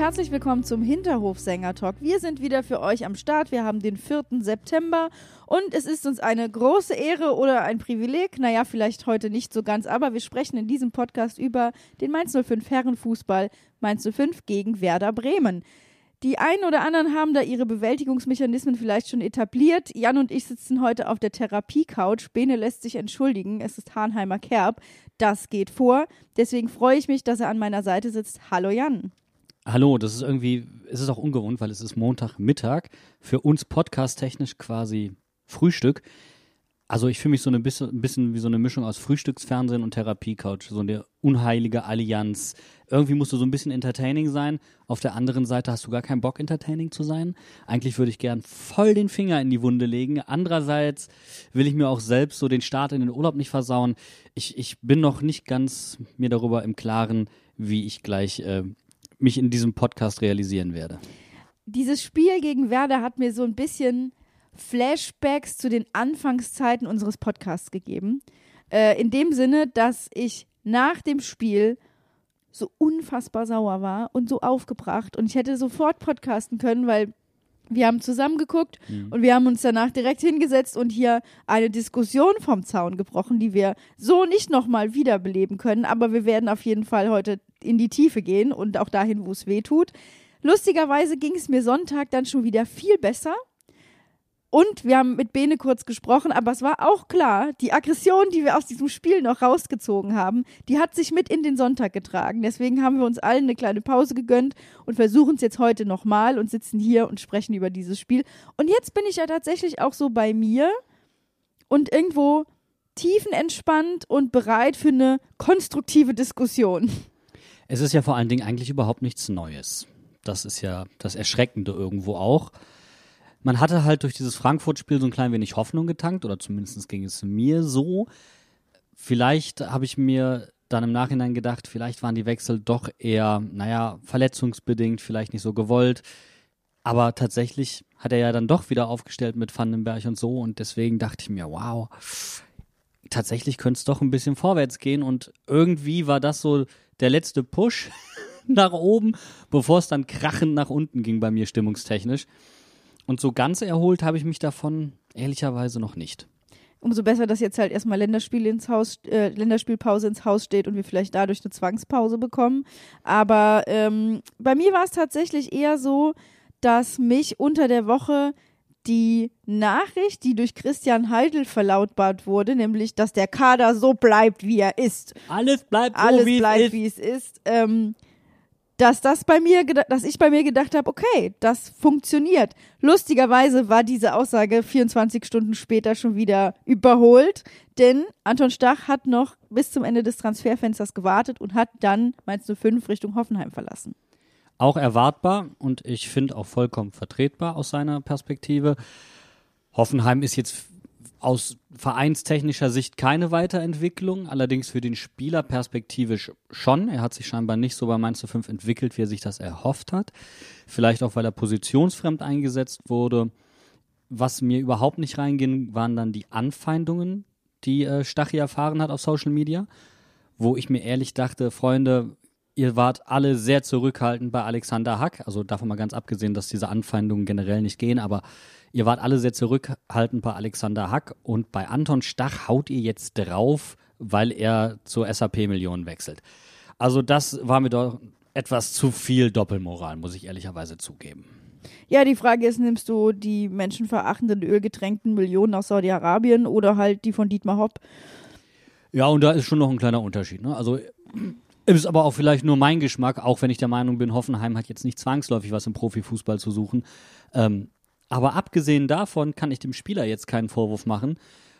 herzlich willkommen zum Hinterhofsänger-Talk. Wir sind wieder für euch am Start. Wir haben den 4. September und es ist uns eine große Ehre oder ein Privileg, naja, vielleicht heute nicht so ganz, aber wir sprechen in diesem Podcast über den Mainz 05 Herrenfußball Mainz 05 gegen Werder Bremen. Die einen oder anderen haben da ihre Bewältigungsmechanismen vielleicht schon etabliert. Jan und ich sitzen heute auf der Therapie-Couch. Bene lässt sich entschuldigen. Es ist Hahnheimer Kerb. Das geht vor. Deswegen freue ich mich, dass er an meiner Seite sitzt. Hallo Jan. Hallo, das ist irgendwie, es ist auch ungewohnt, weil es ist Montagmittag. Für uns podcast-technisch quasi Frühstück. Also ich fühle mich so ein bisschen, ein bisschen wie so eine Mischung aus Frühstücksfernsehen und Therapie-Couch. So eine unheilige Allianz. Irgendwie musst du so ein bisschen entertaining sein. Auf der anderen Seite hast du gar keinen Bock, entertaining zu sein. Eigentlich würde ich gern voll den Finger in die Wunde legen. Andererseits will ich mir auch selbst so den Start in den Urlaub nicht versauen. Ich, ich bin noch nicht ganz mir darüber im Klaren, wie ich gleich äh, mich in diesem Podcast realisieren werde. Dieses Spiel gegen Werder hat mir so ein bisschen Flashbacks zu den Anfangszeiten unseres Podcasts gegeben. Äh, in dem Sinne, dass ich nach dem Spiel so unfassbar sauer war und so aufgebracht und ich hätte sofort podcasten können, weil wir haben zusammen geguckt Mhm. und wir haben uns danach direkt hingesetzt und hier eine Diskussion vom Zaun gebrochen, die wir so nicht nochmal wiederbeleben können. Aber wir werden auf jeden Fall heute in die Tiefe gehen und auch dahin, wo es weh tut. Lustigerweise ging es mir Sonntag dann schon wieder viel besser. Und wir haben mit Bene kurz gesprochen, aber es war auch klar, die Aggression, die wir aus diesem Spiel noch rausgezogen haben, die hat sich mit in den Sonntag getragen. Deswegen haben wir uns allen eine kleine Pause gegönnt und versuchen es jetzt heute nochmal und sitzen hier und sprechen über dieses Spiel. Und jetzt bin ich ja tatsächlich auch so bei mir und irgendwo tiefenentspannt und bereit für eine konstruktive Diskussion. Es ist ja vor allen Dingen eigentlich überhaupt nichts Neues. Das ist ja das Erschreckende irgendwo auch. Man hatte halt durch dieses Frankfurt-Spiel so ein klein wenig Hoffnung getankt, oder zumindest ging es mir so. Vielleicht habe ich mir dann im Nachhinein gedacht, vielleicht waren die Wechsel doch eher, naja, verletzungsbedingt, vielleicht nicht so gewollt. Aber tatsächlich hat er ja dann doch wieder aufgestellt mit Vandenberg und so. Und deswegen dachte ich mir, wow, tatsächlich könnte es doch ein bisschen vorwärts gehen. Und irgendwie war das so der letzte Push nach oben, bevor es dann krachend nach unten ging bei mir stimmungstechnisch. Und so ganz erholt habe ich mich davon ehrlicherweise noch nicht. Umso besser, dass jetzt halt erstmal Länderspiel ins Haus, äh, Länderspielpause ins Haus steht und wir vielleicht dadurch eine Zwangspause bekommen. Aber ähm, bei mir war es tatsächlich eher so, dass mich unter der Woche die Nachricht, die durch Christian Heidel verlautbart wurde, nämlich, dass der Kader so bleibt, wie er ist, Alles bleibt alles so, wie bleibt, es ist. wie es ist, ähm, dass das bei mir, dass ich bei mir gedacht habe, okay, das funktioniert. Lustigerweise war diese Aussage 24 Stunden später schon wieder überholt, denn Anton Stach hat noch bis zum Ende des Transferfensters gewartet und hat dann Mainz 05 Richtung Hoffenheim verlassen. Auch erwartbar und ich finde auch vollkommen vertretbar aus seiner Perspektive. Hoffenheim ist jetzt aus vereinstechnischer Sicht keine Weiterentwicklung, allerdings für den Spieler perspektivisch schon. Er hat sich scheinbar nicht so bei Mainz 05 entwickelt, wie er sich das erhofft hat. Vielleicht auch, weil er positionsfremd eingesetzt wurde. Was mir überhaupt nicht reinging, waren dann die Anfeindungen, die äh, Stachy erfahren hat auf Social Media, wo ich mir ehrlich dachte, Freunde, ihr wart alle sehr zurückhaltend bei Alexander Hack. Also davon mal ganz abgesehen, dass diese Anfeindungen generell nicht gehen, aber ihr wart alle sehr zurückhaltend bei Alexander Hack und bei Anton Stach haut ihr jetzt drauf, weil er zur SAP-Million wechselt. Also das war mir doch etwas zu viel Doppelmoral, muss ich ehrlicherweise zugeben. Ja, die Frage ist, nimmst du die menschenverachtenden, ölgetränkten Millionen aus Saudi-Arabien oder halt die von Dietmar Hopp? Ja, und da ist schon noch ein kleiner Unterschied. Ne? Also ist aber auch vielleicht nur mein Geschmack, auch wenn ich der Meinung bin, Hoffenheim hat jetzt nicht zwangsläufig was im Profifußball zu suchen. Ähm, aber abgesehen davon kann ich dem Spieler jetzt keinen Vorwurf machen.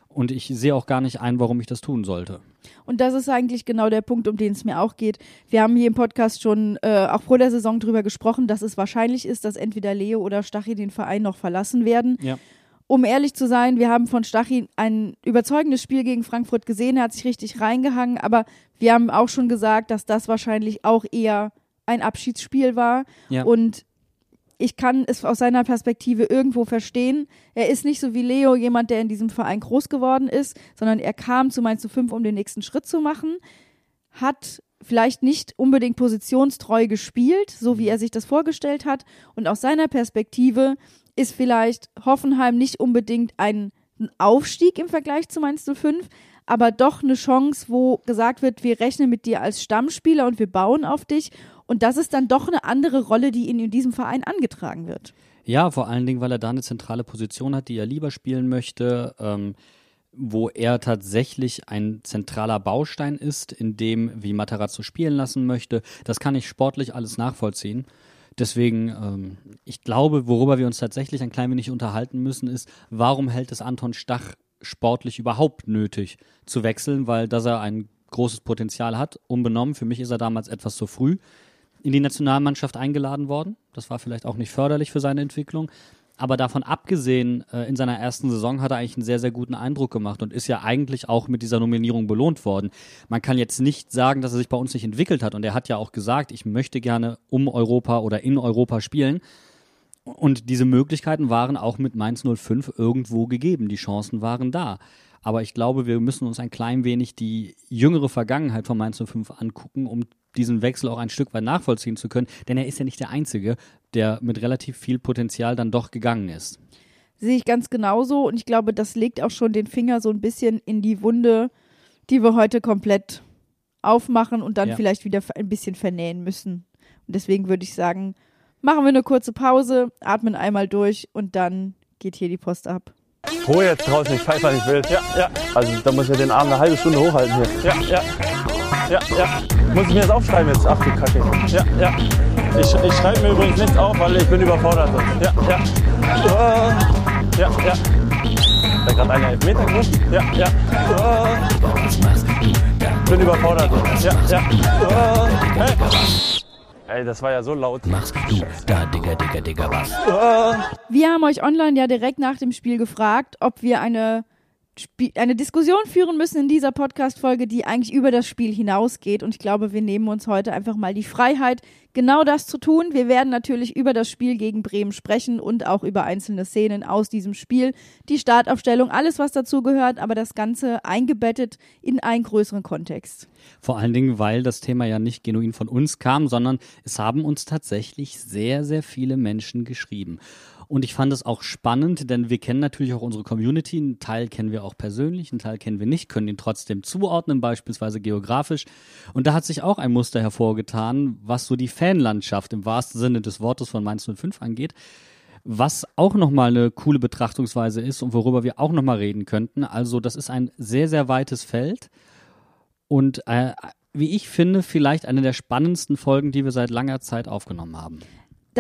Und ich sehe auch gar nicht ein, warum ich das tun sollte. Und das ist eigentlich genau der Punkt, um den es mir auch geht. Wir haben hier im Podcast schon äh, auch vor der Saison drüber gesprochen, dass es wahrscheinlich ist, dass entweder Leo oder Stachy den Verein noch verlassen werden. Ja. Um ehrlich zu sein, wir haben von Stachy ein überzeugendes Spiel gegen Frankfurt gesehen. Er hat sich richtig reingehangen, aber wir haben auch schon gesagt, dass das wahrscheinlich auch eher ein Abschiedsspiel war. Ja. Und ich kann es aus seiner Perspektive irgendwo verstehen. Er ist nicht so wie Leo jemand, der in diesem Verein groß geworden ist, sondern er kam zu Mainz 5, um den nächsten Schritt zu machen, hat vielleicht nicht unbedingt positionstreu gespielt, so wie er sich das vorgestellt hat. Und aus seiner Perspektive ist vielleicht Hoffenheim nicht unbedingt ein Aufstieg im Vergleich zu Mainz 05, aber doch eine Chance, wo gesagt wird, wir rechnen mit dir als Stammspieler und wir bauen auf dich. Und das ist dann doch eine andere Rolle, die ihn in diesem Verein angetragen wird. Ja, vor allen Dingen, weil er da eine zentrale Position hat, die er lieber spielen möchte, ähm, wo er tatsächlich ein zentraler Baustein ist, in dem, wie Matarazzo spielen lassen möchte. Das kann ich sportlich alles nachvollziehen. Deswegen, ähm, ich glaube, worüber wir uns tatsächlich ein klein wenig unterhalten müssen, ist, warum hält es Anton Stach sportlich überhaupt nötig zu wechseln, weil dass er ein großes Potenzial hat, unbenommen. Für mich ist er damals etwas zu früh in die Nationalmannschaft eingeladen worden. Das war vielleicht auch nicht förderlich für seine Entwicklung. Aber davon abgesehen, äh, in seiner ersten Saison hat er eigentlich einen sehr, sehr guten Eindruck gemacht und ist ja eigentlich auch mit dieser Nominierung belohnt worden. Man kann jetzt nicht sagen, dass er sich bei uns nicht entwickelt hat. Und er hat ja auch gesagt, ich möchte gerne um Europa oder in Europa spielen. Und diese Möglichkeiten waren auch mit Mainz 05 irgendwo gegeben. Die Chancen waren da. Aber ich glaube, wir müssen uns ein klein wenig die jüngere Vergangenheit von Mainz 05 angucken, um diesen Wechsel auch ein Stück weit nachvollziehen zu können. Denn er ist ja nicht der Einzige, der mit relativ viel Potenzial dann doch gegangen ist. Sehe ich ganz genauso und ich glaube, das legt auch schon den Finger so ein bisschen in die Wunde, die wir heute komplett aufmachen und dann Ja. vielleicht wieder ein bisschen vernähen müssen. Und deswegen würde ich sagen, machen wir eine kurze Pause, atmen einmal durch und dann geht hier die Post ab. Ruhe jetzt draußen, ich pfeife, wann ich will. Ja, ja. Also da muss ich den Arm eine halbe Stunde hochhalten hier. Ja, ja. Ja, ja. Muss ich mir das aufschreiben jetzt? Ach du Kacke. Ja, ja. Ich, ich schreibe mir übrigens nichts auf, weil ich bin überfordert. Ja, ja. Äh, Ja, ja. Da gerade einer Elfmeter gerufen? Ja, ja. Äh, bin überfordert. Ja, ja. Äh, hey. Ey, das war ja so laut. machst du da, Digga, Digga, Digga, was? Wir haben euch online ja direkt nach dem Spiel gefragt, ob wir eine, eine Diskussion führen müssen in dieser Podcast-Folge, die eigentlich über das Spiel hinausgeht. Und ich glaube, wir nehmen uns heute einfach mal die Freiheit, genau das zu tun. Wir werden natürlich über das Spiel gegen Bremen sprechen und auch über einzelne Szenen aus diesem Spiel, die Startaufstellung, alles, was dazu gehört, aber das Ganze eingebettet in einen größeren Kontext. Vor allen Dingen, weil das Thema ja nicht genuin von uns kam, sondern es haben uns tatsächlich sehr, sehr viele Menschen geschrieben. Und ich fand es auch spannend, denn wir kennen natürlich auch unsere Community. Einen Teil kennen wir auch persönlich, einen Teil kennen wir nicht, können ihn trotzdem zuordnen, beispielsweise geografisch. Und da hat sich auch ein Muster hervorgetan, was so die Fanlandschaft im wahrsten Sinne des Wortes von Mainz 05 angeht. Was auch nochmal eine coole Betrachtungsweise ist und worüber wir auch nochmal reden könnten. Also das ist ein sehr, sehr weites Feld. Und äh, wie ich finde, vielleicht eine der spannendsten Folgen, die wir seit langer Zeit aufgenommen haben.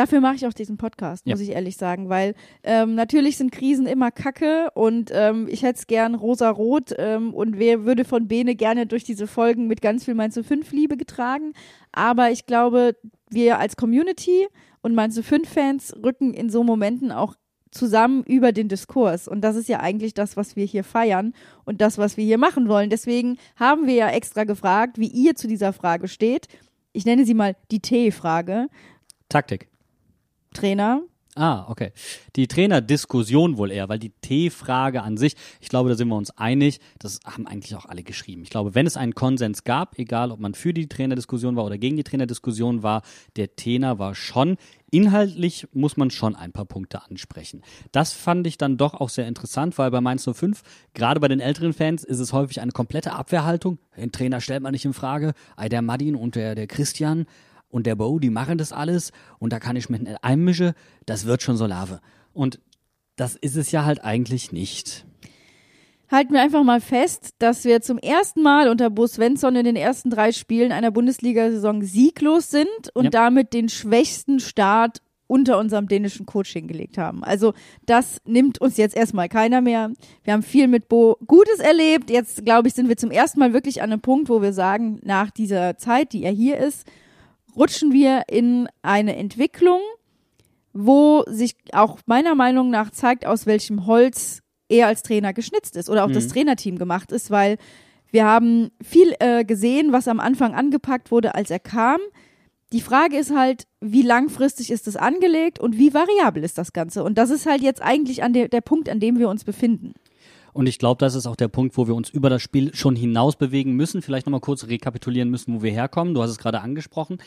Dafür mache ich auch diesen Podcast, Ja. muss ich ehrlich sagen, weil ähm, natürlich sind Krisen immer Kacke und ähm, ich hätte es gern rosa-rot ähm, und wer würde von Bene gerne durch diese Folgen mit ganz viel Mainz 5 Liebe getragen. Aber ich glaube, wir als Community und Mainz 5 Fans rücken in so Momenten auch zusammen über den Diskurs. Und das ist ja eigentlich das, was wir hier feiern und das, was wir hier machen wollen. Deswegen haben wir ja extra gefragt, wie ihr zu dieser Frage steht. Ich nenne sie mal die T-Frage. Taktik. Trainer, Ah, okay. Die Trainerdiskussion wohl eher, weil die T-Frage an sich, ich glaube, da sind wir uns einig, das haben eigentlich auch alle geschrieben. Ich glaube, wenn es einen Konsens gab, egal ob man für die Trainerdiskussion war oder gegen die Trainerdiskussion war, der Tenor war schon, inhaltlich muss man schon ein paar Punkte ansprechen. Das fand ich dann doch auch sehr interessant, weil bei Mainz 05, gerade bei den älteren Fans, ist es häufig eine komplette Abwehrhaltung. Den Trainer stellt man nicht in Frage. Ei, der Madin und der, der Christian, und der Bo, die machen das alles und da kann ich mich nicht einmischen, das wird schon so Lave. Und das ist es ja halt eigentlich nicht. halten wir einfach mal fest, dass wir zum ersten Mal unter Bo Svensson in den ersten drei Spielen einer Bundesliga-Saison sieglos sind und Ja. damit den schwächsten Start unter unserem dänischen Coach hingelegt haben. Also das nimmt uns jetzt erstmal keiner mehr. Wir haben viel mit Bo Gutes erlebt. Jetzt, glaube ich, sind wir zum ersten Mal wirklich an einem Punkt, wo wir sagen, nach dieser Zeit, die er hier ist, rutschen wir in eine Entwicklung, wo sich auch meiner Meinung nach zeigt, aus welchem Holz er als Trainer geschnitzt ist oder auch das Trainerteam gemacht ist, weil wir haben viel äh, gesehen, was am Anfang angepackt wurde, als er kam. Die Frage ist halt, wie langfristig ist es angelegt und wie variabel ist das Ganze? Und das ist halt jetzt eigentlich an der, der Punkt, an dem wir uns befinden. Und ich glaube, das ist auch der Punkt, wo wir uns über das Spiel schon hinaus bewegen müssen. Vielleicht nochmal kurz rekapitulieren müssen, wo wir herkommen. Du hast es gerade angesprochen.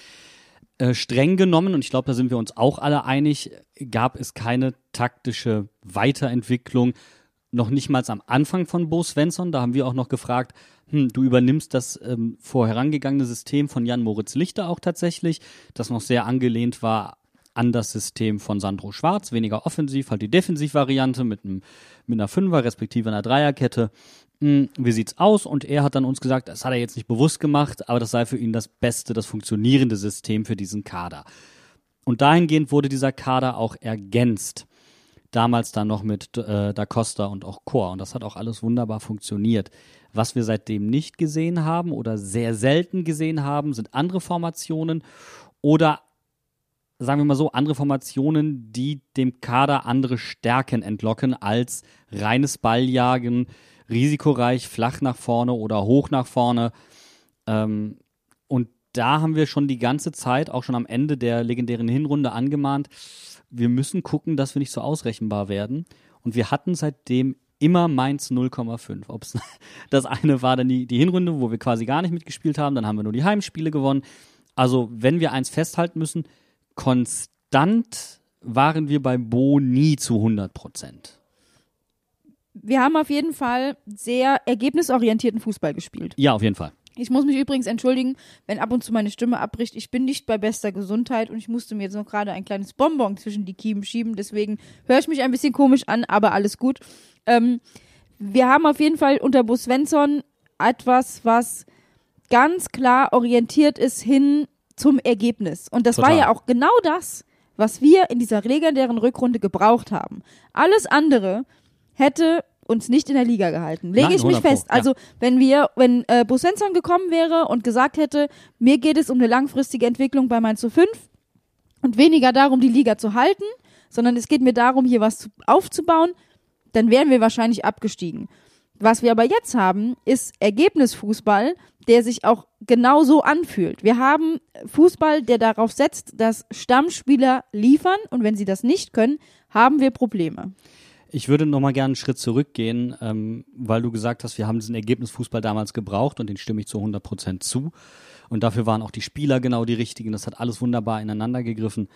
Äh, streng genommen, und ich glaube, da sind wir uns auch alle einig, gab es keine taktische Weiterentwicklung. Noch nicht mal am Anfang von Bo Svensson. Da haben wir auch noch gefragt, hm, du übernimmst das ähm, vorherangegangene System von Jan Moritz Lichter auch tatsächlich, das noch sehr angelehnt war an das System von Sandro Schwarz, weniger offensiv, halt die Defensivvariante mit, mit einer Fünfer respektive einer Dreierkette. Hm, wie sieht's aus? Und er hat dann uns gesagt, das hat er jetzt nicht bewusst gemacht, aber das sei für ihn das beste, das funktionierende System für diesen Kader. Und dahingehend wurde dieser Kader auch ergänzt. Damals dann noch mit äh, Da Costa und auch Chor. Und das hat auch alles wunderbar funktioniert. Was wir seitdem nicht gesehen haben oder sehr selten gesehen haben, sind andere Formationen oder sagen wir mal so, andere Formationen, die dem Kader andere Stärken entlocken als reines Balljagen, risikoreich, flach nach vorne oder hoch nach vorne. Ähm, und da haben wir schon die ganze Zeit, auch schon am Ende der legendären Hinrunde angemahnt, wir müssen gucken, dass wir nicht so ausrechenbar werden. Und wir hatten seitdem immer Mainz 0,5. Ob das eine war dann die, die Hinrunde, wo wir quasi gar nicht mitgespielt haben, dann haben wir nur die Heimspiele gewonnen. Also, wenn wir eins festhalten müssen, konstant waren wir bei Bo nie zu 100 Prozent. Wir haben auf jeden Fall sehr ergebnisorientierten Fußball gespielt. Ja, auf jeden Fall. Ich muss mich übrigens entschuldigen, wenn ab und zu meine Stimme abbricht. Ich bin nicht bei bester Gesundheit und ich musste mir jetzt noch gerade ein kleines Bonbon zwischen die Kiemen schieben. Deswegen höre ich mich ein bisschen komisch an, aber alles gut. Ähm, wir haben auf jeden Fall unter Bo Svensson etwas, was ganz klar orientiert ist hin zum Ergebnis. Und das war Total. ja auch genau das, was wir in dieser legendären Rückrunde gebraucht haben. Alles andere hätte uns nicht in der Liga gehalten. Lege Nein, ich mich 100 Pro, fest. ja. Also, wenn wir, wenn äh, Bo Svensson gekommen wäre und gesagt hätte, mir geht es um eine langfristige Entwicklung bei Mainz 05 und weniger darum, die Liga zu halten, sondern es geht mir darum, hier was zu, aufzubauen, dann wären wir wahrscheinlich abgestiegen. Was wir aber jetzt haben, ist Ergebnisfußball, der sich auch genauso anfühlt. Wir haben Fußball, der darauf setzt, dass Stammspieler liefern und wenn sie das nicht können, haben wir Probleme. Ich würde noch mal gerne einen Schritt zurückgehen, ähm, weil du gesagt hast, wir haben diesen Ergebnisfußball damals gebraucht und den stimme ich zu 100 Prozent zu. Und dafür waren auch die Spieler genau die richtigen. Das hat alles wunderbar ineinander gegriffen.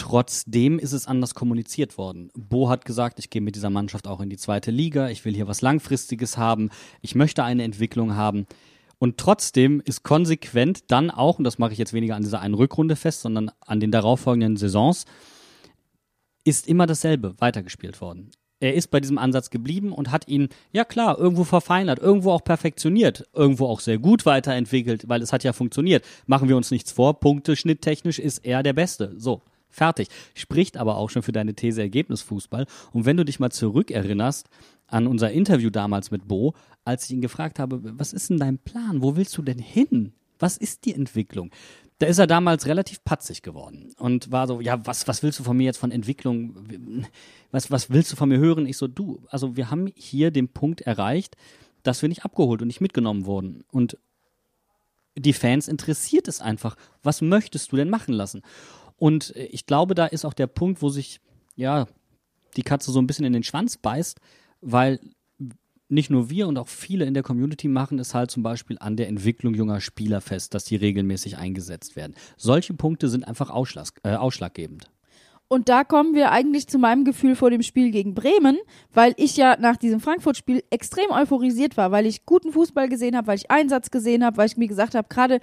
Trotzdem ist es anders kommuniziert worden. Bo hat gesagt, ich gehe mit dieser Mannschaft auch in die zweite Liga, ich will hier was Langfristiges haben, ich möchte eine Entwicklung haben. Und trotzdem ist konsequent dann auch, und das mache ich jetzt weniger an dieser einen Rückrunde fest, sondern an den darauffolgenden Saisons, ist immer dasselbe weitergespielt worden. Er ist bei diesem Ansatz geblieben und hat ihn, ja klar, irgendwo verfeinert, irgendwo auch perfektioniert, irgendwo auch sehr gut weiterentwickelt, weil es hat ja funktioniert. Machen wir uns nichts vor, Punkte, schnitttechnisch ist er der Beste. So, fertig. Spricht aber auch schon für deine These Ergebnisfußball. Und wenn du dich mal zurückerinnerst an unser Interview damals mit Bo, als ich ihn gefragt habe, was ist denn dein Plan? Wo willst du denn hin? Was ist die Entwicklung? Da ist er damals relativ patzig geworden und war so, ja, was, was willst du von mir jetzt von Entwicklung? Was, was willst du von mir hören? Ich so, du, also wir haben hier den Punkt erreicht, dass wir nicht abgeholt und nicht mitgenommen wurden. Und die Fans interessiert es einfach. Was möchtest du denn machen lassen? Und äh, ich glaube, da ist auch der Punkt, wo sich, ja, die Katze so ein bisschen in den Schwanz beißt, weil nicht nur wir und auch viele in der Community machen es halt zum Beispiel an der Entwicklung junger Spieler fest, dass die regelmäßig eingesetzt werden. Solche Punkte sind einfach ausschlag, äh, ausschlaggebend. Und da kommen wir eigentlich zu meinem Gefühl vor dem Spiel gegen Bremen, weil ich ja nach diesem Frankfurt-Spiel extrem euphorisiert war, weil ich guten Fußball gesehen habe, weil ich Einsatz gesehen habe, weil ich mir gesagt habe, gerade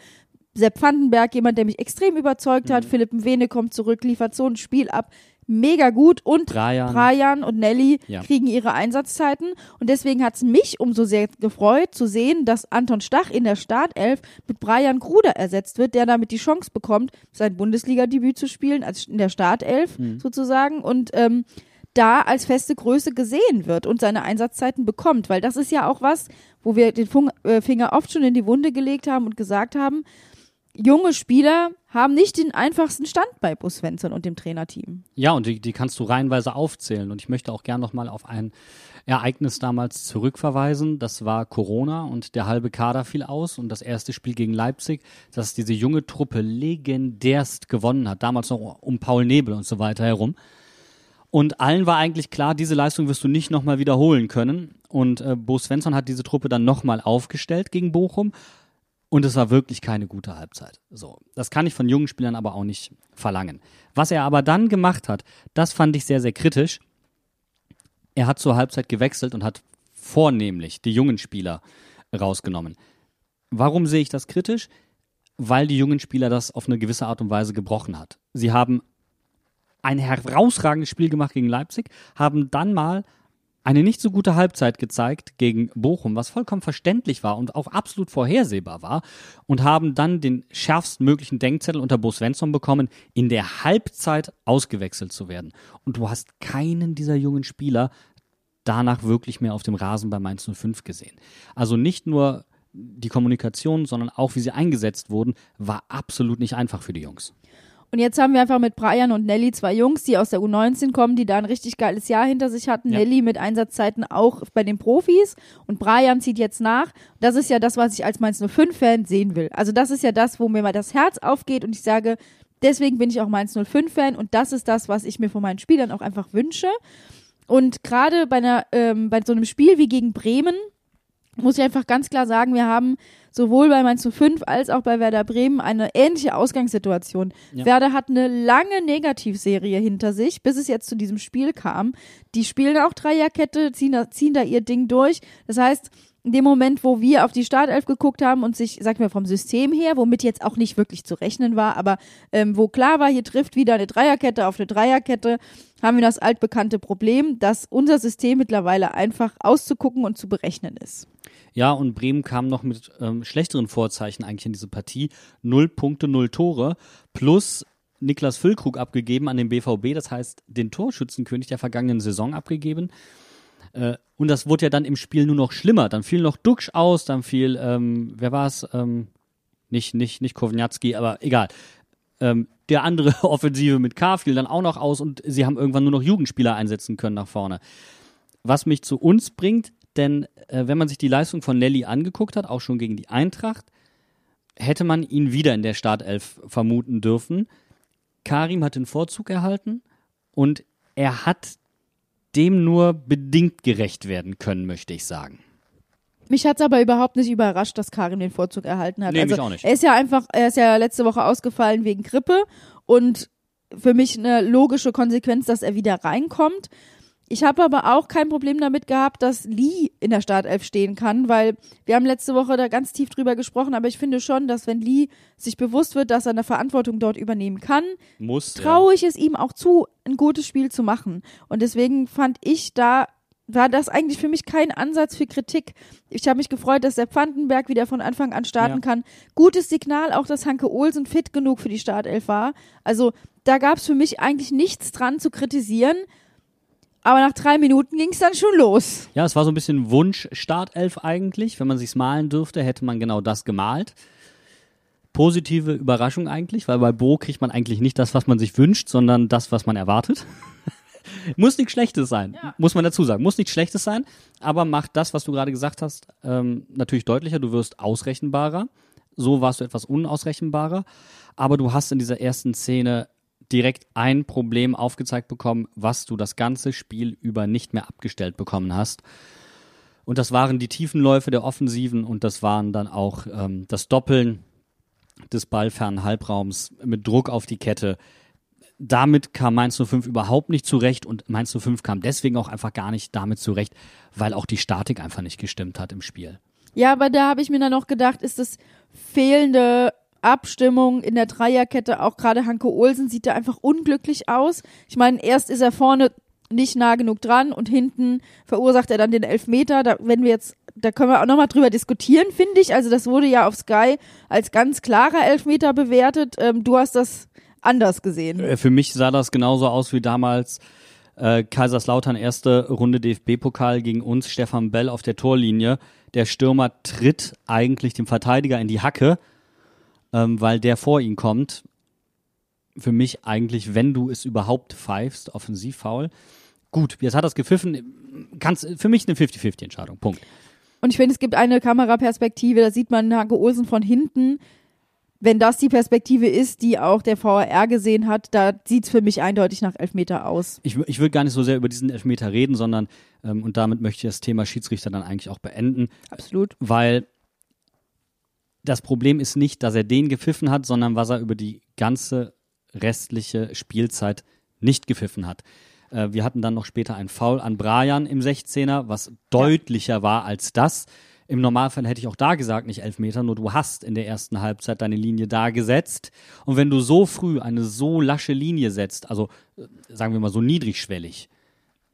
Sepp Vandenberg, jemand, der mich extrem überzeugt hat, Philipp Mwene kommt zurück, liefert so ein Spiel ab. mega gut und Brian. Brian und Nelly Ja. kriegen ihre Einsatzzeiten und deswegen hat es mich umso sehr gefreut zu sehen, dass Anton Stach in der Startelf mit Brian Gruder ersetzt wird, der damit die Chance bekommt, sein Bundesliga-Debüt zu spielen, als in der Startelf Hm. sozusagen und ähm, da als feste Größe gesehen wird und seine Einsatzzeiten bekommt, weil das ist ja auch was, wo wir den äh, Finger oft schon in die Wunde gelegt haben und gesagt haben, junge Spieler haben nicht den einfachsten Stand bei Bus Svensson und dem Trainerteam. Ja, und die, die kannst du reihenweise aufzählen. Und ich möchte auch gern nochmal auf ein Ereignis damals zurückverweisen. Das war Corona und der halbe Kader fiel aus. Und das erste Spiel gegen Leipzig, das diese junge Truppe legendärst gewonnen hat. Damals noch um Paul Nebel und so weiter herum. Und allen war eigentlich klar, diese Leistung wirst du nicht nochmal wiederholen können. Und äh, Bo Svensson hat diese Truppe dann nochmal aufgestellt gegen Bochum. Und es war wirklich keine gute Halbzeit. So, das kann ich von jungen Spielern aber auch nicht verlangen. Was er aber dann gemacht hat, das fand ich sehr, sehr kritisch. Er hat zur Halbzeit gewechselt und hat vornehmlich die jungen Spieler rausgenommen. Warum sehe ich das kritisch? Weil die jungen Spieler das auf eine gewisse Art und Weise gebrochen hat. Sie haben ein herausragendes Spiel gemacht gegen Leipzig, haben dann mal eine nicht so gute Halbzeit gezeigt gegen Bochum, was vollkommen verständlich war und auch absolut vorhersehbar war und haben dann den schärfsten möglichen Denkzettel unter Bo Svensson bekommen, in der Halbzeit ausgewechselt zu werden. Und du hast keinen dieser jungen Spieler danach wirklich mehr auf dem Rasen bei Mainz 05 gesehen. Also nicht nur die Kommunikation, sondern auch wie sie eingesetzt wurden, war absolut nicht einfach für die Jungs. Und jetzt haben wir einfach mit Brian und Nelly zwei Jungs, die aus der U19 kommen, die da ein richtig geiles Jahr hinter sich hatten. Ja. Nelly mit Einsatzzeiten auch bei den Profis und Brian zieht jetzt nach. Das ist ja das, was ich als Mainz 05-Fan sehen will. Also das ist ja das, wo mir mal das Herz aufgeht und ich sage, deswegen bin ich auch Mainz 05-Fan und das ist das, was ich mir von meinen Spielern auch einfach wünsche. Und gerade bei, einer, ähm, bei so einem Spiel wie gegen Bremen muss ich einfach ganz klar sagen, wir haben sowohl bei Mainz 05 als auch bei Werder Bremen eine ähnliche Ausgangssituation. Ja. Werder hat eine lange Negativserie hinter sich, bis es jetzt zu diesem Spiel kam. Die spielen auch Dreierkette, ziehen da, ziehen da ihr Ding durch. Das heißt, in dem Moment, wo wir auf die Startelf geguckt haben und sich, sag ich mal, vom System her, womit jetzt auch nicht wirklich zu rechnen war, aber ähm, wo klar war, hier trifft wieder eine Dreierkette auf eine Dreierkette, haben wir das altbekannte Problem, dass unser System mittlerweile einfach auszugucken und zu berechnen ist. Ja, und Bremen kam noch mit ähm, schlechteren Vorzeichen eigentlich in diese Partie. Null Punkte, null Tore, plus Niklas Füllkrug abgegeben an den BVB, das heißt den Torschützenkönig der vergangenen Saison abgegeben. Äh, und das wurde ja dann im Spiel nur noch schlimmer. Dann fiel noch Duxch aus, dann fiel, ähm, wer war es? Ähm, nicht, nicht, nicht Kovnatski, aber egal. Ähm, der andere Offensive mit K fiel dann auch noch aus und sie haben irgendwann nur noch Jugendspieler einsetzen können nach vorne. Was mich zu uns bringt, denn äh, wenn man sich die Leistung von Nelly angeguckt hat, auch schon gegen die Eintracht, hätte man ihn wieder in der Startelf vermuten dürfen. Karim hat den Vorzug erhalten und er hat dem nur bedingt gerecht werden können, möchte ich sagen. Mich hat's aber überhaupt nicht überrascht, dass Karim den Vorzug erhalten hat. Nee, also, mich auch nicht. Er ist ja einfach, er ist ja letzte Woche ausgefallen wegen Grippe und für mich eine logische Konsequenz, dass er wieder reinkommt. Ich habe aber auch kein Problem damit gehabt, dass Lee in der Startelf stehen kann, weil wir haben letzte Woche da ganz tief drüber gesprochen, aber ich finde schon, dass wenn Lee sich bewusst wird, dass er eine Verantwortung dort übernehmen kann, traue ich es ihm auch zu, ein gutes Spiel zu machen. Und deswegen fand ich da, war das eigentlich für mich kein Ansatz für Kritik. Ich habe mich gefreut, dass der Pfandenberg wieder von Anfang an starten Ja. kann. Gutes Signal auch, dass Hanke Olsen fit genug für die Startelf war. Also da gab es für mich eigentlich nichts dran zu kritisieren. Aber nach drei Minuten ging es dann schon los. Ja, es war so ein bisschen Wunsch-Startelf eigentlich. Wenn man sich's malen dürfte, hätte man genau das gemalt. Positive Überraschung eigentlich, weil bei Bo kriegt man eigentlich nicht das, was man sich wünscht, sondern das, was man erwartet. Muss nichts Schlechtes sein, muss man dazu sagen. Muss nichts Schlechtes sein, aber macht das, was du gerade gesagt hast, ähm, natürlich deutlicher. Du wirst ausrechenbarer. So warst du etwas unausrechenbarer. Aber du hast in dieser ersten Szene direkt ein Problem aufgezeigt bekommen, was du das ganze Spiel über nicht mehr abgestellt bekommen hast. Und das waren die Tiefenläufe der Offensiven und das waren dann auch ähm, das Doppeln des ballfernen Halbraums mit Druck auf die Kette. Damit kam Mainz 05 überhaupt nicht zurecht und Mainz 05 kam deswegen auch einfach gar nicht damit zurecht, weil auch die Statik einfach nicht gestimmt hat im Spiel. Ja, aber da habe ich mir dann noch gedacht, ist das fehlende Abstimmung in der Dreierkette, auch gerade Hanke Olsen sieht da einfach unglücklich aus. Ich meine, erst ist er vorne nicht nah genug dran und hinten verursacht er dann den Elfmeter. Da, wenn wir jetzt, da können wir auch nochmal drüber diskutieren, finde ich. Also das wurde ja auf Sky als ganz klarer Elfmeter bewertet. Ähm, du hast das anders gesehen. Äh, Für mich sah das genauso aus wie damals äh, Kaiserslautern erste Runde DFB-Pokal gegen uns, Stefan Bell auf der Torlinie. Der Stürmer tritt eigentlich dem Verteidiger in die Hacke, ähm, weil der vor ihn kommt. Für mich eigentlich, wenn du es überhaupt pfeifst, Offensivfoul. Gut, jetzt hat das gepfiffen. Kannst, für mich eine 50-50-Entscheidung. Punkt. Und ich finde, es gibt eine Kameraperspektive, da sieht man Hanke Olsen von hinten. Wenn das die Perspektive ist, die auch der VAR gesehen hat, da sieht's für mich eindeutig nach Elfmeter aus. Ich, ich will gar nicht so sehr über diesen Elfmeter reden, sondern, ähm, und damit möchte ich das Thema Schiedsrichter dann eigentlich auch beenden. Absolut. weil das Problem ist nicht, dass er den gepfiffen hat, sondern was er über die ganze restliche Spielzeit nicht gepfiffen hat. Äh, wir hatten dann noch später einen Foul an Brian im 16er, was deutlicher war als das. Im Normalfall hätte ich auch da gesagt, nicht Elfmeter, nur du hast in der ersten Halbzeit deine Linie da gesetzt. Und wenn du so früh eine so lasche Linie setzt, also äh, sagen wir mal so niedrigschwellig,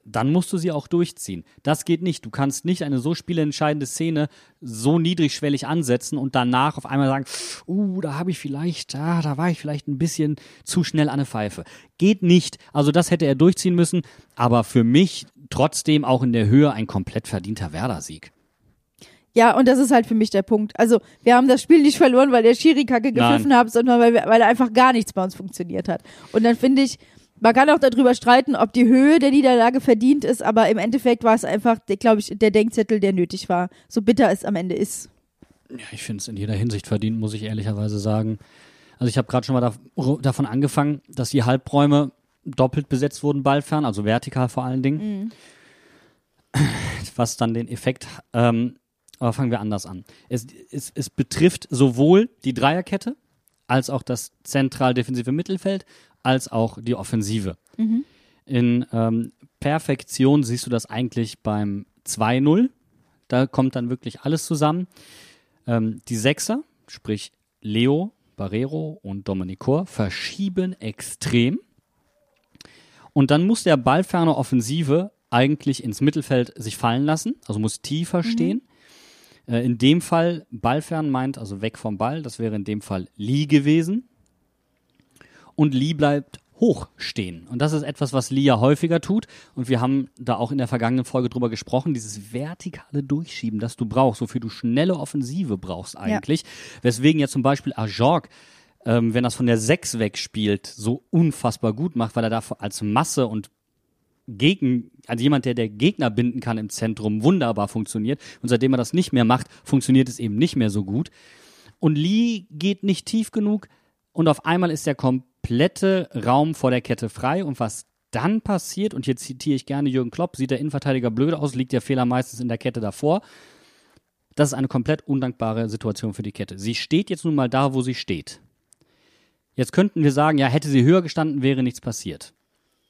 dann musst du sie auch durchziehen. Das geht nicht. Du kannst nicht eine so spielentscheidende Szene so niedrigschwellig ansetzen und danach auf einmal sagen, uh, da habe ich vielleicht, ah, da war ich vielleicht ein bisschen zu schnell an der Pfeife. Geht nicht. Also das hätte er durchziehen müssen, aber für mich trotzdem auch in der Höhe ein komplett verdienter Werder-Sieg. Ja, und das ist halt für mich der Punkt. Also, wir haben das Spiel nicht verloren, weil der Schiri kacke gepfiffen hat, sondern weil, wir, weil einfach gar nichts bei uns funktioniert hat. Und dann finde ich, man kann auch darüber streiten, ob die Höhe der Niederlage verdient ist, aber im Endeffekt war es einfach, glaube ich, der Denkzettel, der nötig war. So bitter es am Ende ist. Ja, ich finde es in jeder Hinsicht verdient, muss ich ehrlicherweise sagen. Also ich habe gerade schon mal da, davon angefangen, dass die Halbräume doppelt besetzt wurden, ballfern, also vertikal vor allen Dingen. Was dann den Effekt, ähm, aber fangen wir anders an. Es, es, es betrifft sowohl die Dreierkette als auch das zentral defensive Mittelfeld, als auch die Offensive. In ähm, Perfektion siehst du das eigentlich beim 2-0. Da kommt dann wirklich alles zusammen. Ähm, die Sechser, sprich Leo, Barrero und Dominicor, verschieben extrem. Und dann muss der ballferne Offensive eigentlich ins Mittelfeld sich fallen lassen, also muss tiefer stehen. Äh, in dem Fall ballfern meint also weg vom Ball, das wäre in dem Fall Lee gewesen. Und Lee bleibt hoch stehen. Und das ist etwas, was Lee ja häufiger tut. Und wir haben da auch in der vergangenen Folge drüber gesprochen, dieses vertikale Durchschieben, das du brauchst, wofür du schnelle Offensive brauchst eigentlich. Weswegen ja zum Beispiel Ajorg, ähm, wenn das von der 6 wegspielt, so unfassbar gut macht, weil er da als Masse und gegen, also jemand, der der Gegner binden kann im Zentrum, wunderbar funktioniert. Und seitdem er das nicht mehr macht, funktioniert es eben nicht mehr so gut. Und Lee geht nicht tief genug und auf einmal ist der komplette Raum vor der Kette frei. Und was dann passiert, und jetzt zitiere ich gerne Jürgen Klopp, sieht der Innenverteidiger blöd aus, liegt der Fehler meistens in der Kette davor. Das ist eine komplett undankbare Situation für die Kette. Sie steht jetzt nun mal da, wo sie steht. Jetzt könnten wir sagen, ja, hätte sie höher gestanden, wäre nichts passiert.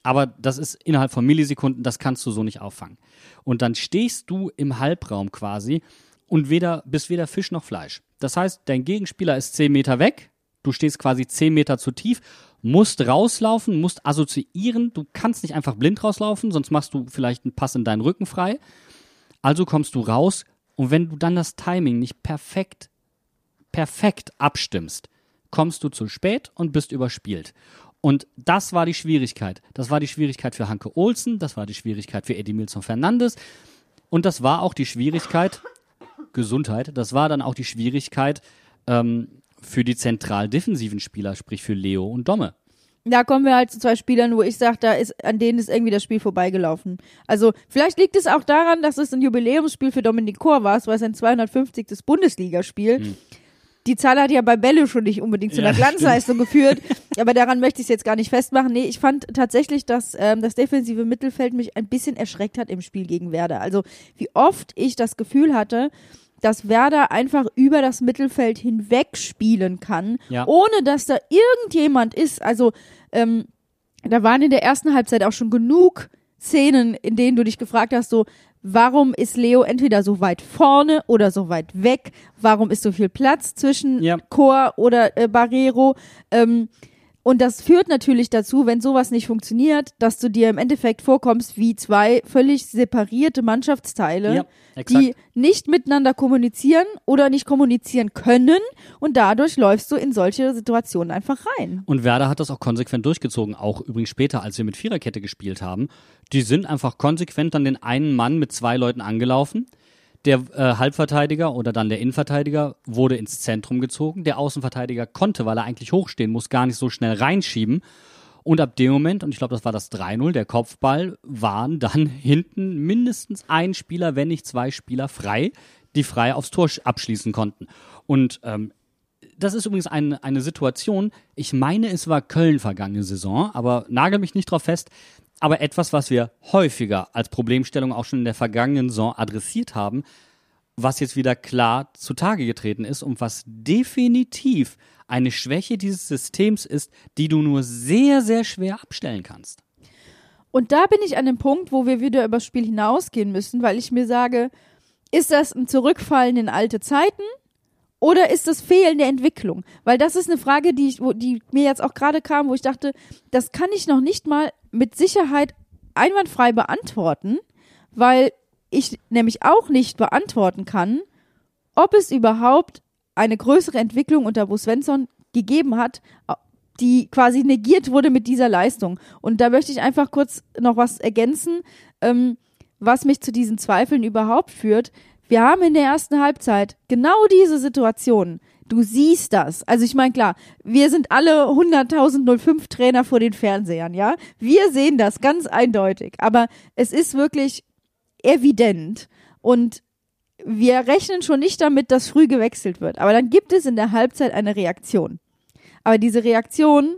Aber das ist innerhalb von Millisekunden, das kannst du so nicht auffangen. Und dann stehst du im Halbraum quasi und weder, bist weder Fisch noch Fleisch. Das heißt, dein Gegenspieler ist 10 Meter weg, du stehst quasi 10 Meter zu tief, musst rauslaufen, musst assoziieren, du kannst nicht einfach blind rauslaufen, sonst machst du vielleicht einen Pass in deinen Rücken frei. Also kommst du raus und wenn du dann das Timing nicht perfekt, perfekt abstimmst, kommst du zu spät und bist überspielt. Und das war die Schwierigkeit. Das war die Schwierigkeit für Hanke Olsen, das war die Schwierigkeit für Eddie Milson Fernandes und das war auch die Schwierigkeit, Gesundheit, das war dann auch die Schwierigkeit ähm, für die zentral defensiven Spieler, sprich für Leo und Domme. Da kommen wir halt zu zwei Spielern, wo ich sage, da ist, an denen ist irgendwie das Spiel vorbeigelaufen. Also, vielleicht liegt es auch daran, dass es ein Jubiläumsspiel für Dominik Kor war, es war sein 250. Bundesligaspiel. Die Zahl hat ja bei Bello schon nicht unbedingt zu einer Ja, Glanzleistung geführt, aber daran möchte ich es jetzt gar nicht festmachen. Nee, ich fand tatsächlich, dass ähm, das defensive Mittelfeld mich ein bisschen erschreckt hat im Spiel gegen Werder. Also, wie oft ich das Gefühl hatte, dass Werder einfach über das Mittelfeld hinweg spielen kann, Ja. ohne dass da irgendjemand ist. Also ähm, da waren in der ersten Halbzeit auch schon genug Szenen, in denen du dich gefragt hast, so warum ist Leo entweder so weit vorne oder so weit weg? Warum ist so viel Platz zwischen Ja. Chor oder äh, Barrero? Ähm, und das führt natürlich dazu, wenn sowas nicht funktioniert, dass du dir im Endeffekt vorkommst wie zwei völlig separierte Mannschaftsteile, Ja, die nicht miteinander kommunizieren oder nicht kommunizieren können und dadurch läufst du in solche Situationen einfach rein. Und Werder hat das auch konsequent durchgezogen, auch übrigens später, als wir mit Viererkette gespielt haben. Die sind einfach konsequent dann den einen Mann mit zwei Leuten angelaufen. Der äh, Halbverteidiger oder dann der Innenverteidiger wurde ins Zentrum gezogen. Der Außenverteidiger konnte, weil er eigentlich hochstehen muss, gar nicht so schnell reinschieben. Und ab dem Moment, und ich glaube, das war das 3-0, der Kopfball, waren dann hinten mindestens ein Spieler, wenn nicht zwei Spieler frei, die frei aufs Tor sch- abschließen konnten. Und ähm, das ist übrigens eine, eine Situation, ich meine, es war Köln vergangene Saison, aber nagel mich nicht drauf fest, aber etwas, was wir häufiger als Problemstellung auch schon in der vergangenen Saison adressiert haben, was jetzt wieder klar zutage getreten ist und was definitiv eine Schwäche dieses Systems ist, die du nur sehr, sehr schwer abstellen kannst. Und da bin ich an dem Punkt, wo wir wieder übers Spiel hinausgehen müssen, weil ich mir sage, ist das ein Zurückfallen in alte Zeiten oder ist das fehlende Entwicklung? Weil das ist eine Frage, die, ich, wo, die mir jetzt auch gerade kam, wo ich dachte, das kann ich noch nicht mal mit Sicherheit einwandfrei beantworten, weil ich nämlich auch nicht beantworten kann, ob es überhaupt eine größere Entwicklung unter Bo Svensson gegeben hat, die quasi negiert wurde mit dieser Leistung. Und da möchte ich einfach kurz noch was ergänzen, ähm, was mich zu diesen Zweifeln überhaupt führt. Wir haben in der ersten Halbzeit genau diese Situation. Du siehst das. Also ich meine, klar, wir sind alle 100.005 Trainer vor den Fernsehern, ja. Wir sehen das ganz eindeutig. Aber es ist wirklich evident. Und wir rechnen schon nicht damit, dass früh gewechselt wird. Aber dann gibt es in der Halbzeit eine Reaktion. Aber diese Reaktion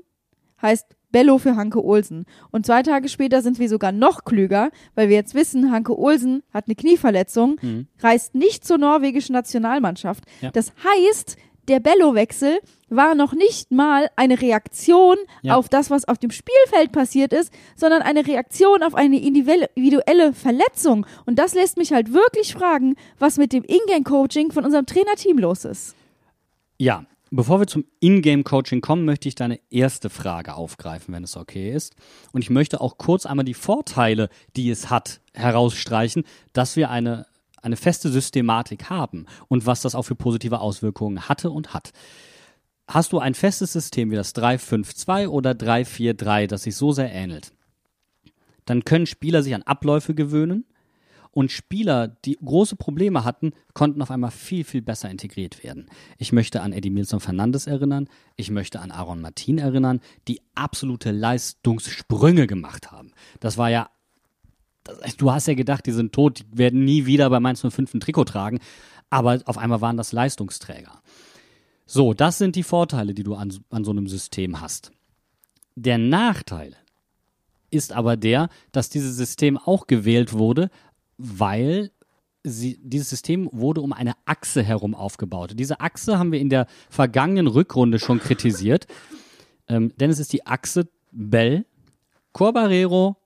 heißt Bello für Hanke Olsen. Und zwei Tage später sind wir sogar noch klüger, weil wir jetzt wissen, Hanke Olsen hat eine Knieverletzung, reist nicht zur norwegischen Nationalmannschaft. Ja. Das heißt, der Bello-Wechsel war noch nicht mal eine Reaktion Ja. auf das, was auf dem Spielfeld passiert ist, sondern eine Reaktion auf eine individuelle individuelle Verletzung. Und das lässt mich halt wirklich fragen, was mit dem Ingame-Coaching von unserem Trainerteam los ist. Ja, bevor wir zum Ingame-Coaching kommen, möchte ich deine erste Frage aufgreifen, wenn es okay ist. Und ich möchte auch kurz einmal die Vorteile, die es hat, herausstreichen, dass wir eine, eine feste Systematik haben und was das auch für positive Auswirkungen hatte und hat. Hast du ein festes System wie das 3-5-2 oder 3-4-3, das sich so sehr ähnelt, dann können Spieler sich an Abläufe gewöhnen und Spieler, die große Probleme hatten, konnten auf einmal viel, viel besser integriert werden. Ich möchte an Eddie Milson Fernandes erinnern, ich möchte an Aaron Martin erinnern, die absolute Leistungssprünge gemacht haben. Das war ja, du hast ja gedacht, die sind tot, die werden nie wieder bei Mainz 05 ein Trikot tragen, aber auf einmal waren das Leistungsträger. So, das sind die Vorteile, die du an, an so einem System hast. Der Nachteil ist aber der, dass dieses System auch gewählt wurde, weil sie, dieses System wurde um eine Achse herum aufgebaut. Diese Achse haben wir in der vergangenen Rückrunde schon kritisiert, ähm, denn es ist die Achse Bell, Corbarero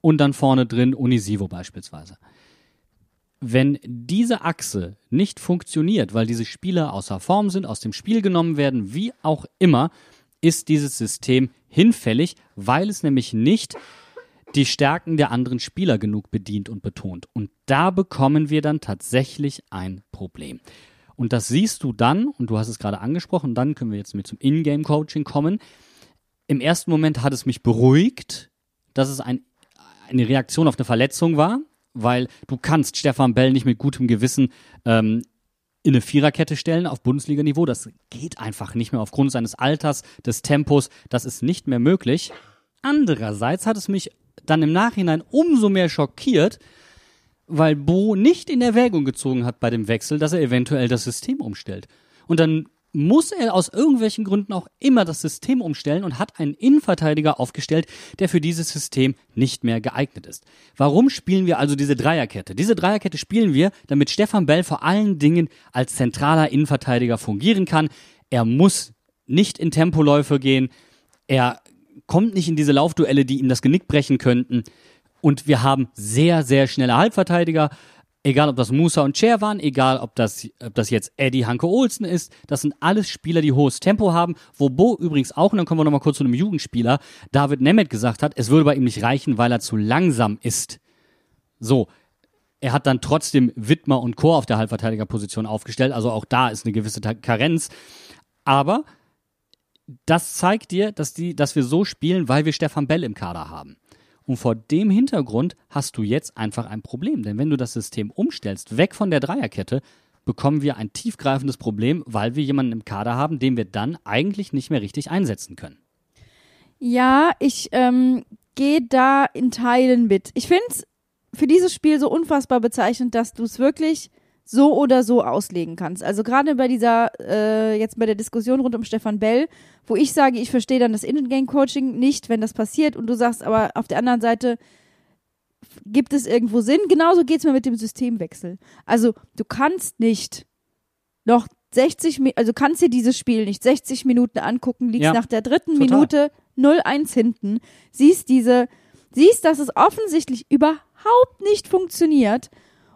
und dann vorne drin Unisivo beispielsweise. Wenn diese Achse nicht funktioniert, weil diese Spieler außer Form sind, aus dem Spiel genommen werden, wie auch immer, ist dieses System hinfällig, weil es nämlich nicht die Stärken der anderen Spieler genug bedient und betont. Und da bekommen wir dann tatsächlich ein Problem. Und das siehst du dann, und du hast es gerade angesprochen, dann können wir jetzt mit zum Ingame-Coaching kommen. Im ersten Moment hat es mich beruhigt, dass es ein, eine Reaktion auf eine Verletzung war, weil du kannst Stefan Bell nicht mit gutem Gewissen ähm, in eine Viererkette stellen auf Bundesliga-Niveau. Das geht einfach nicht mehr aufgrund seines Alters, des Tempos. Das ist nicht mehr möglich. Andererseits hat es mich dann im Nachhinein umso mehr schockiert, weil Bo nicht in Erwägung gezogen hat bei dem Wechsel, dass er eventuell das System umstellt. Und dann muss er aus irgendwelchen Gründen auch immer das System umstellen und hat einen Innenverteidiger aufgestellt, der für dieses System nicht mehr geeignet ist. Warum spielen wir also diese Dreierkette? Diese Dreierkette spielen wir, damit Stefan Bell vor allen Dingen als zentraler Innenverteidiger fungieren kann. Er muss nicht in Tempoläufe gehen. Er kommt nicht in diese Laufduelle, die ihm das Genick brechen könnten. Und wir haben sehr, sehr schnelle Halbverteidiger. Egal, ob das Musa und Cher waren, egal, ob das, ob das jetzt Eddie Hanke Olsen ist, das sind alles Spieler, die hohes Tempo haben. Wo Bo übrigens auch, und dann kommen wir nochmal kurz zu einem Jugendspieler, David Nemeth gesagt hat, es würde bei ihm nicht reichen, weil er zu langsam ist. So. Er hat dann trotzdem Wittmer und Chor auf der Halbverteidigerposition aufgestellt, also auch da ist eine gewisse Karenz. Aber das zeigt dir, dass, die, dass wir so spielen, weil wir Stefan Bell im Kader haben. Und vor dem Hintergrund hast du jetzt einfach ein Problem. Denn wenn du das System umstellst, weg von der Dreierkette, bekommen wir ein tiefgreifendes Problem, weil wir jemanden im Kader haben, den wir dann eigentlich nicht mehr richtig einsetzen können. Ja, ich ähm, gehe da in Teilen mit. Ich finde es für dieses Spiel so unfassbar bezeichnend, dass du es wirklich so oder so auslegen kannst. Also gerade bei dieser, äh, jetzt bei der Diskussion rund um Stefan Bell, wo ich sage, ich verstehe dann das In-Game-Coaching nicht, wenn das passiert und du sagst aber auf der anderen Seite, gibt es irgendwo Sinn? Genauso geht's mir mit dem Systemwechsel. Also du kannst nicht noch 60, Mi- also kannst dir dieses Spiel nicht 60 Minuten angucken, liegst Ja, nach der dritten total. Minute 0-1 hinten, siehst diese, siehst, dass es offensichtlich überhaupt nicht funktioniert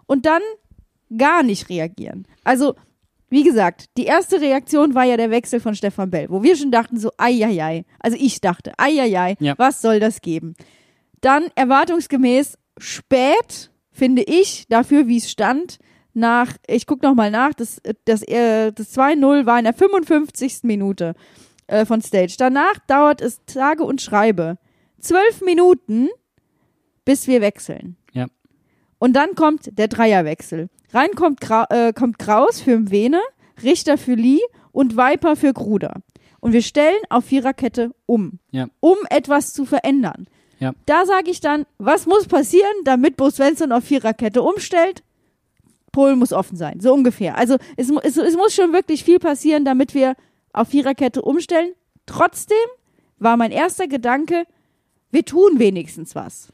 und dann gar nicht reagieren. Also, wie gesagt, die erste Reaktion war ja der Wechsel von Stefan Bell, wo wir schon dachten so, eieiei. Also ich dachte, eieiei, Ja. was soll das geben? Dann erwartungsgemäß spät, finde ich, dafür, wie es stand, nach, ich gucke nochmal nach, das, das, äh, das 2-0 war in der 55. Minute äh, von Stage. Danach dauert es Tage und Schreibe. Zwölf Minuten, bis wir wechseln. Und dann kommt der Dreierwechsel. Rein kommt, Gra äh, kommt Kraus für Mwene, Richter für Lee und Viper für Gruder. Und wir stellen auf Viererkette um, Ja. um etwas zu verändern. Ja. Da sage ich dann, was muss passieren, damit Bo Svensson auf Viererkette umstellt? Polen muss offen sein, so ungefähr. Also es, es, es muss schon wirklich viel passieren, damit wir auf Viererkette umstellen. Trotzdem war mein erster Gedanke, wir tun wenigstens was.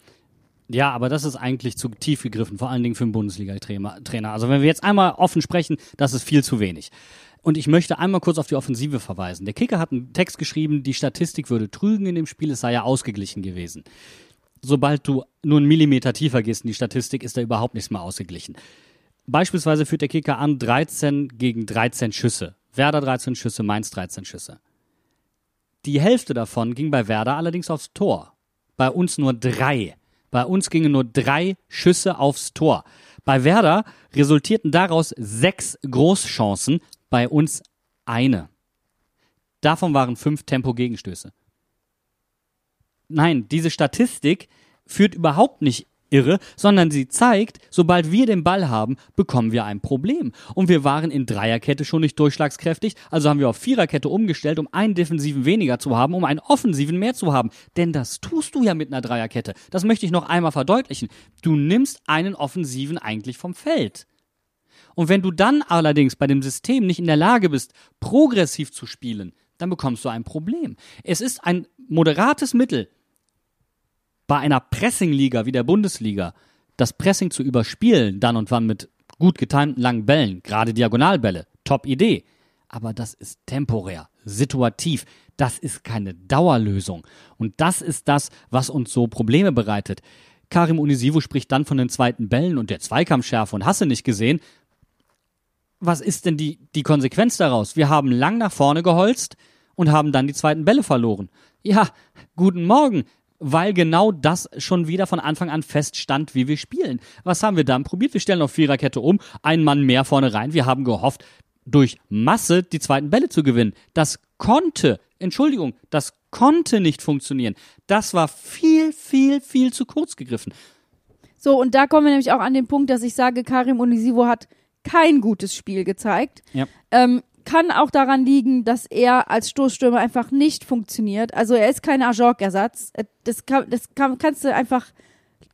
Ja, aber das ist eigentlich zu tief gegriffen, vor allen Dingen für einen Bundesliga-Trainer. Trainer. Also wenn wir jetzt einmal offen sprechen, das ist viel zu wenig. Und ich möchte einmal kurz auf die Offensive verweisen. Der Kicker hat einen Text geschrieben, die Statistik würde trügen in dem Spiel, es sei ja ausgeglichen gewesen. Sobald du nur einen Millimeter tiefer gehst in die Statistik, ist da überhaupt nichts mehr ausgeglichen. Beispielsweise führt der Kicker an 13 gegen 13 Schüsse. Werder 13 Schüsse, Mainz 13 Schüsse. Die Hälfte davon ging bei Werder allerdings aufs Tor. Bei uns nur drei. Bei uns gingen nur drei Schüsse aufs Tor. Bei Werder resultierten daraus sechs Großchancen, bei uns eine. Davon waren fünf Tempo-Gegenstöße. Nein, diese Statistik führt überhaupt nicht irre, sondern sie zeigt, sobald wir den Ball haben, bekommen wir ein Problem. Und wir waren in Dreierkette schon nicht durchschlagskräftig, also haben wir auf Viererkette umgestellt, um einen Defensiven weniger zu haben, um einen Offensiven mehr zu haben. Denn das tust du ja mit einer Dreierkette. Das möchte ich noch einmal verdeutlichen. Du nimmst einen Offensiven eigentlich vom Feld. Und wenn du dann allerdings bei dem System nicht in der Lage bist, progressiv zu spielen, dann bekommst du ein Problem. Es ist ein moderates Mittel, bei einer Pressingliga wie der Bundesliga das Pressing zu überspielen, dann und wann mit gut getimten langen Bällen, gerade Diagonalbälle, top Idee. Aber das ist temporär, situativ. Das ist keine Dauerlösung. Und das ist das, was uns so Probleme bereitet. Karim Unisivo spricht dann von den zweiten Bällen und der Zweikampfschärfe und hasse nicht gesehen. Was ist denn die, die Konsequenz daraus? Wir haben lang nach vorne geholzt und haben dann die zweiten Bälle verloren. Ja, guten Morgen weil genau das schon wieder von Anfang an feststand, wie wir spielen. Was haben wir dann probiert? Wir stellen auf Viererkette um, einen Mann mehr vorne rein. Wir haben gehofft, durch Masse die zweiten Bälle zu gewinnen. Das konnte, Entschuldigung, das konnte nicht funktionieren. Das war viel, viel, viel zu kurz gegriffen. So, und da kommen wir nämlich auch an den Punkt, dass ich sage, Karim Unisivo hat kein gutes Spiel gezeigt. Ja. Ähm, kann auch daran liegen, dass er als Stoßstürmer einfach nicht funktioniert. Also er ist kein Ajork-Ersatz. Äh, Das, kann, das kann, kannst du einfach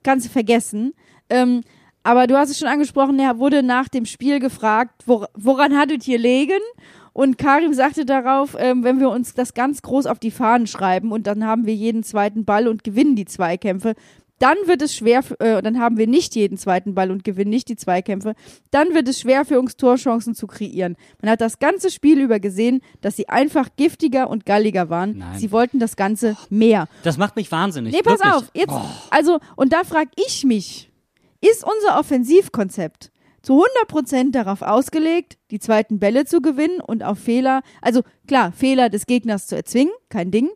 kannst du vergessen. Ähm, aber du hast es schon angesprochen, er wurde nach dem Spiel gefragt, wor woran hattet ihr legen? Und Karim sagte darauf, ähm, wenn wir uns das ganz groß auf die Fahnen schreiben und dann haben wir jeden zweiten Ball und gewinnen die Zweikämpfe, dann wird es schwer, äh, dann haben wir nicht jeden zweiten Ball und gewinnen nicht die Zweikämpfe. Dann wird es schwer für uns Torchancen zu kreieren. Man hat das ganze Spiel über gesehen, dass sie einfach giftiger und galliger waren. Nein. Sie wollten das Ganze mehr. Das macht mich wahnsinnig. Nee, pass wirklich. auf. Jetzt, Oh. also, und da frage ich mich, ist unser Offensivkonzept zu 100% darauf ausgelegt, die zweiten Bälle zu gewinnen und auf Fehler, also klar, Fehler des Gegners zu erzwingen, kein Ding.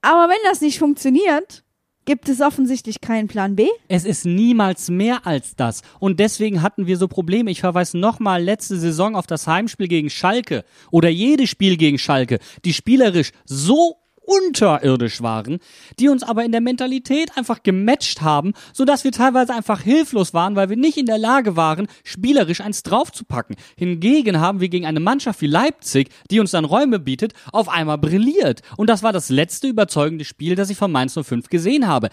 Aber wenn das nicht funktioniert, gibt es offensichtlich keinen Plan B. Es ist niemals mehr als das. Und deswegen hatten wir so Probleme. Ich verweise nochmal letzte Saison auf das Heimspiel gegen Schalke oder jedes Spiel gegen Schalke, die spielerisch so unterirdisch waren, die uns aber in der Mentalität einfach gematcht haben, sodass wir teilweise einfach hilflos waren, weil wir nicht in der Lage waren, spielerisch eins draufzupacken. Hingegen haben wir gegen eine Mannschaft wie Leipzig, die uns dann Räume bietet, auf einmal brilliert. Und das war das letzte überzeugende Spiel, das ich von Mainz 05 gesehen habe.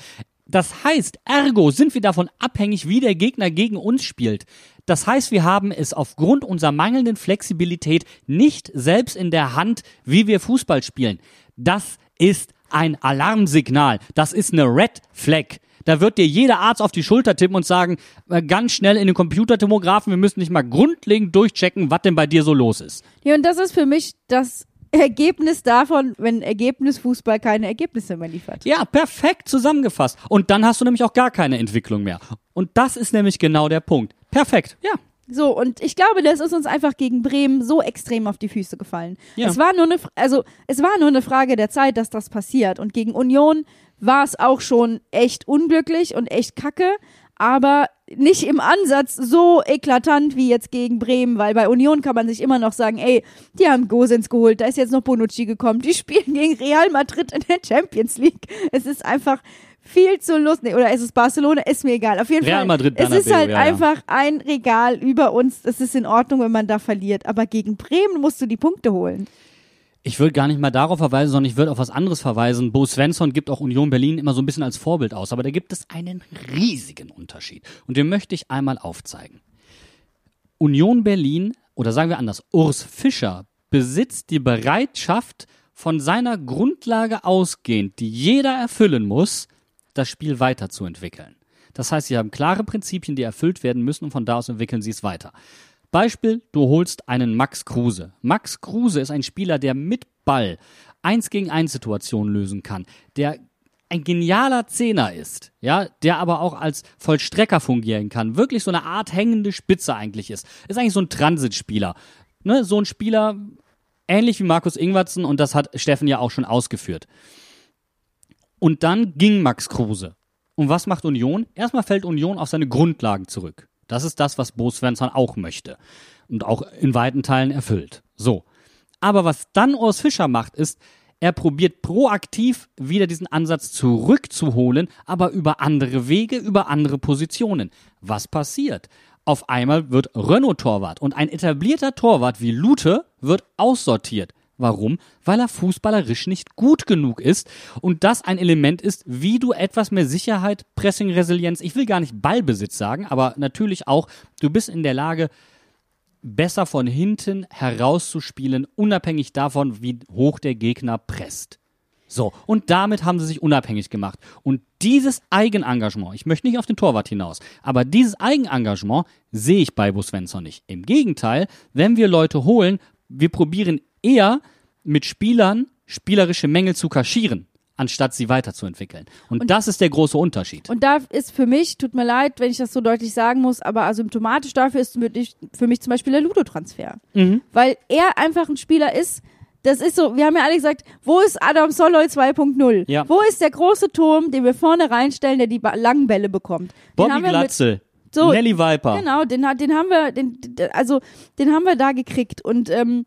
Das heißt, ergo sind wir davon abhängig, wie der Gegner gegen uns spielt. Das heißt, wir haben es aufgrund unserer mangelnden Flexibilität nicht selbst in der Hand, wie wir Fußball spielen. Das ist ein Alarmsignal. Das ist eine Red Flag. Da wird dir jeder Arzt auf die Schulter tippen und sagen, äh, ganz schnell in den Computertomographen, wir müssen nicht mal grundlegend durchchecken, was denn bei dir so los ist. Ja, und das ist für mich das Ergebnis davon, wenn Ergebnisfußball keine Ergebnisse mehr liefert. Ja, perfekt zusammengefasst. Und dann hast du nämlich auch gar keine Entwicklung mehr. Und das ist nämlich genau der Punkt. Perfekt. Ja. So, und ich glaube, das ist uns einfach gegen Bremen so extrem auf die Füße gefallen. Ja. Es war nur eine, also, es war nur eine Frage der Zeit, dass das passiert. Und gegen Union war es auch schon echt unglücklich und echt kacke, aber nicht im Ansatz so eklatant wie jetzt gegen Bremen, weil bei Union kann man sich immer noch sagen, ey, die haben Gosens geholt, da ist jetzt noch Bonucci gekommen, die spielen gegen Real Madrid in der Champions League. Es ist einfach viel zu lustig. Oder ist es Barcelona? Ist mir egal. Auf jeden Real Fall. Madrid, es ist halt ja, ja. einfach ein Regal über uns. Es ist in Ordnung, wenn man da verliert. Aber gegen Bremen musst du die Punkte holen. Ich würde gar nicht mal darauf verweisen, sondern ich würde auf was anderes verweisen. Bo Svensson gibt auch Union Berlin immer so ein bisschen als Vorbild aus, aber da gibt es einen riesigen Unterschied. Und den möchte ich einmal aufzeigen. Union Berlin, oder sagen wir anders, Urs Fischer besitzt die Bereitschaft, von seiner Grundlage ausgehend, die jeder erfüllen muss, das Spiel weiterzuentwickeln. Das heißt, sie haben klare Prinzipien, die erfüllt werden müssen und von da aus entwickeln sie es weiter. Beispiel, du holst einen Max Kruse. Max Kruse ist ein Spieler, der mit Ball eins gegen eins Situationen lösen kann, der ein genialer Zehner ist, ja, der aber auch als Vollstrecker fungieren kann, wirklich so eine Art hängende Spitze eigentlich ist. Ist eigentlich so ein Transitspieler. Ne, so ein Spieler, ähnlich wie Markus Ingwertsen, und das hat Steffen ja auch schon ausgeführt. Und dann ging Max Kruse. Und was macht Union? Erstmal fällt Union auf seine Grundlagen zurück. Das ist das, was Bo Svensson auch möchte. Und auch in weiten Teilen erfüllt. So. Aber was dann Urs Fischer macht, ist, er probiert proaktiv wieder diesen Ansatz zurückzuholen, aber über andere Wege, über andere Positionen. Was passiert? Auf einmal wird Renault Torwart und ein etablierter Torwart wie Lute wird aussortiert. Warum? Weil er fußballerisch nicht gut genug ist und das ein Element ist, wie du etwas mehr Sicherheit, Pressing, Resilienz, ich will gar nicht Ballbesitz sagen, aber natürlich auch, du bist in der Lage, besser von hinten herauszuspielen, unabhängig davon, wie hoch der Gegner presst. So, und damit haben sie sich unabhängig gemacht. Und dieses Eigenengagement, ich möchte nicht auf den Torwart hinaus, aber dieses Eigenengagement sehe ich bei Bo Svensson nicht. Im Gegenteil, wenn wir Leute holen, wir probieren eher mit Spielern spielerische Mängel zu kaschieren, anstatt sie weiterzuentwickeln. Und, das ist der große Unterschied. Und da ist für mich, tut mir leid, wenn ich das so deutlich sagen muss, aber asymptomatisch dafür ist für mich zum Beispiel der Ludo-Transfer. Mhm. Weil er einfach ein Spieler ist, das ist so, wir haben ja alle gesagt, wo ist Adam Soloy 2.0? Ja. Wo ist der große Turm, den wir vorne reinstellen, der die langen Bälle bekommt? Bobby Glatzel, So, Nelly Viper. Genau, den, den haben wir, den- also den haben wir da gekriegt. Und ähm,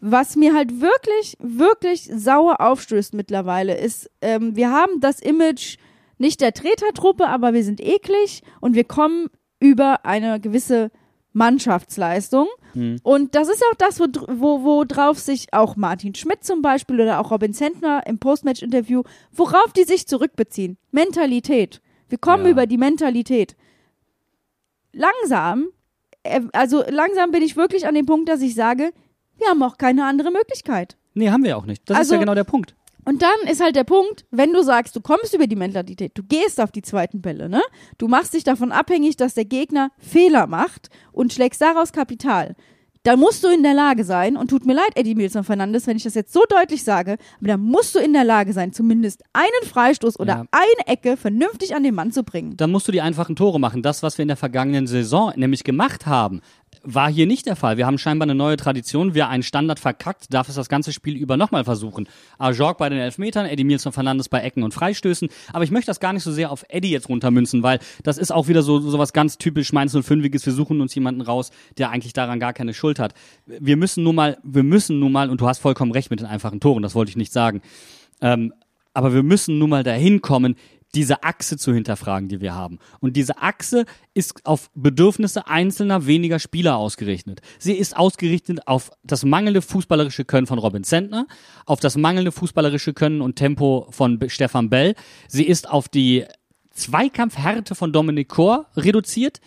was mir halt wirklich, wirklich sauer aufstößt mittlerweile, ist, ähm, wir haben das Image nicht der Tretertruppe, aber wir sind eklig und wir kommen über eine gewisse Mannschaftsleistung. Und das ist auch das, wo, wo, wo drauf sich auch Martin Schmidt zum Beispiel oder auch Robin Zentner im Postmatch-Interview, worauf die sich zurückbeziehen. Mentalität. Wir kommen Ja. über die Mentalität langsam, äh, also langsam bin ich wirklich an dem Punkt, dass ich sage, wir haben auch keine andere Möglichkeit. Nee, haben wir auch nicht. Das ist Also- ja genau der Punkt. Und dann ist halt der Punkt, wenn du sagst, du kommst über die Mentalität, du gehst auf die zweiten Bälle, ne? Du machst dich davon abhängig, dass der Gegner Fehler macht und schlägst daraus Kapital. Da musst du in der Lage sein, und tut mir leid, Eddie Milson Fernandes, wenn ich das jetzt so deutlich sage, aber da musst du in der Lage sein, zumindest einen Freistoß oder Ja. eine Ecke vernünftig an den Mann zu bringen. Dann musst du die einfachen Tore machen. Das, was wir in der vergangenen Saison nämlich gemacht haben, war hier nicht der Fall. Wir haben scheinbar eine neue Tradition. Wer einen Standard verkackt, darf es das ganze Spiel über nochmal versuchen. Ajorg bei den Elfmetern, Eddie Milson Fernandes bei Ecken und Freistößen. Aber ich möchte das gar nicht so sehr auf Eddie jetzt runtermünzen, weil das ist auch wieder so, so was ganz typisch Mainz 05iges. Wir suchen uns jemanden raus, der eigentlich daran gar keine Schuld hat. Wir müssen nun mal, wir müssen nun mal, und du hast vollkommen recht mit den einfachen Toren, das wollte ich nicht sagen. Ähm, aber wir müssen nun mal dahin kommen, diese Achse zu hinterfragen, die wir haben. Und diese Achse ist auf Bedürfnisse einzelner weniger Spieler ausgerichtet. Sie ist ausgerichtet auf das mangelnde fußballerische Können von Robin Zentner, auf das mangelnde fußballerische Können und Tempo von Stefan Bell. Sie ist auf die Zweikampfhärte von Dominik Kor reduziert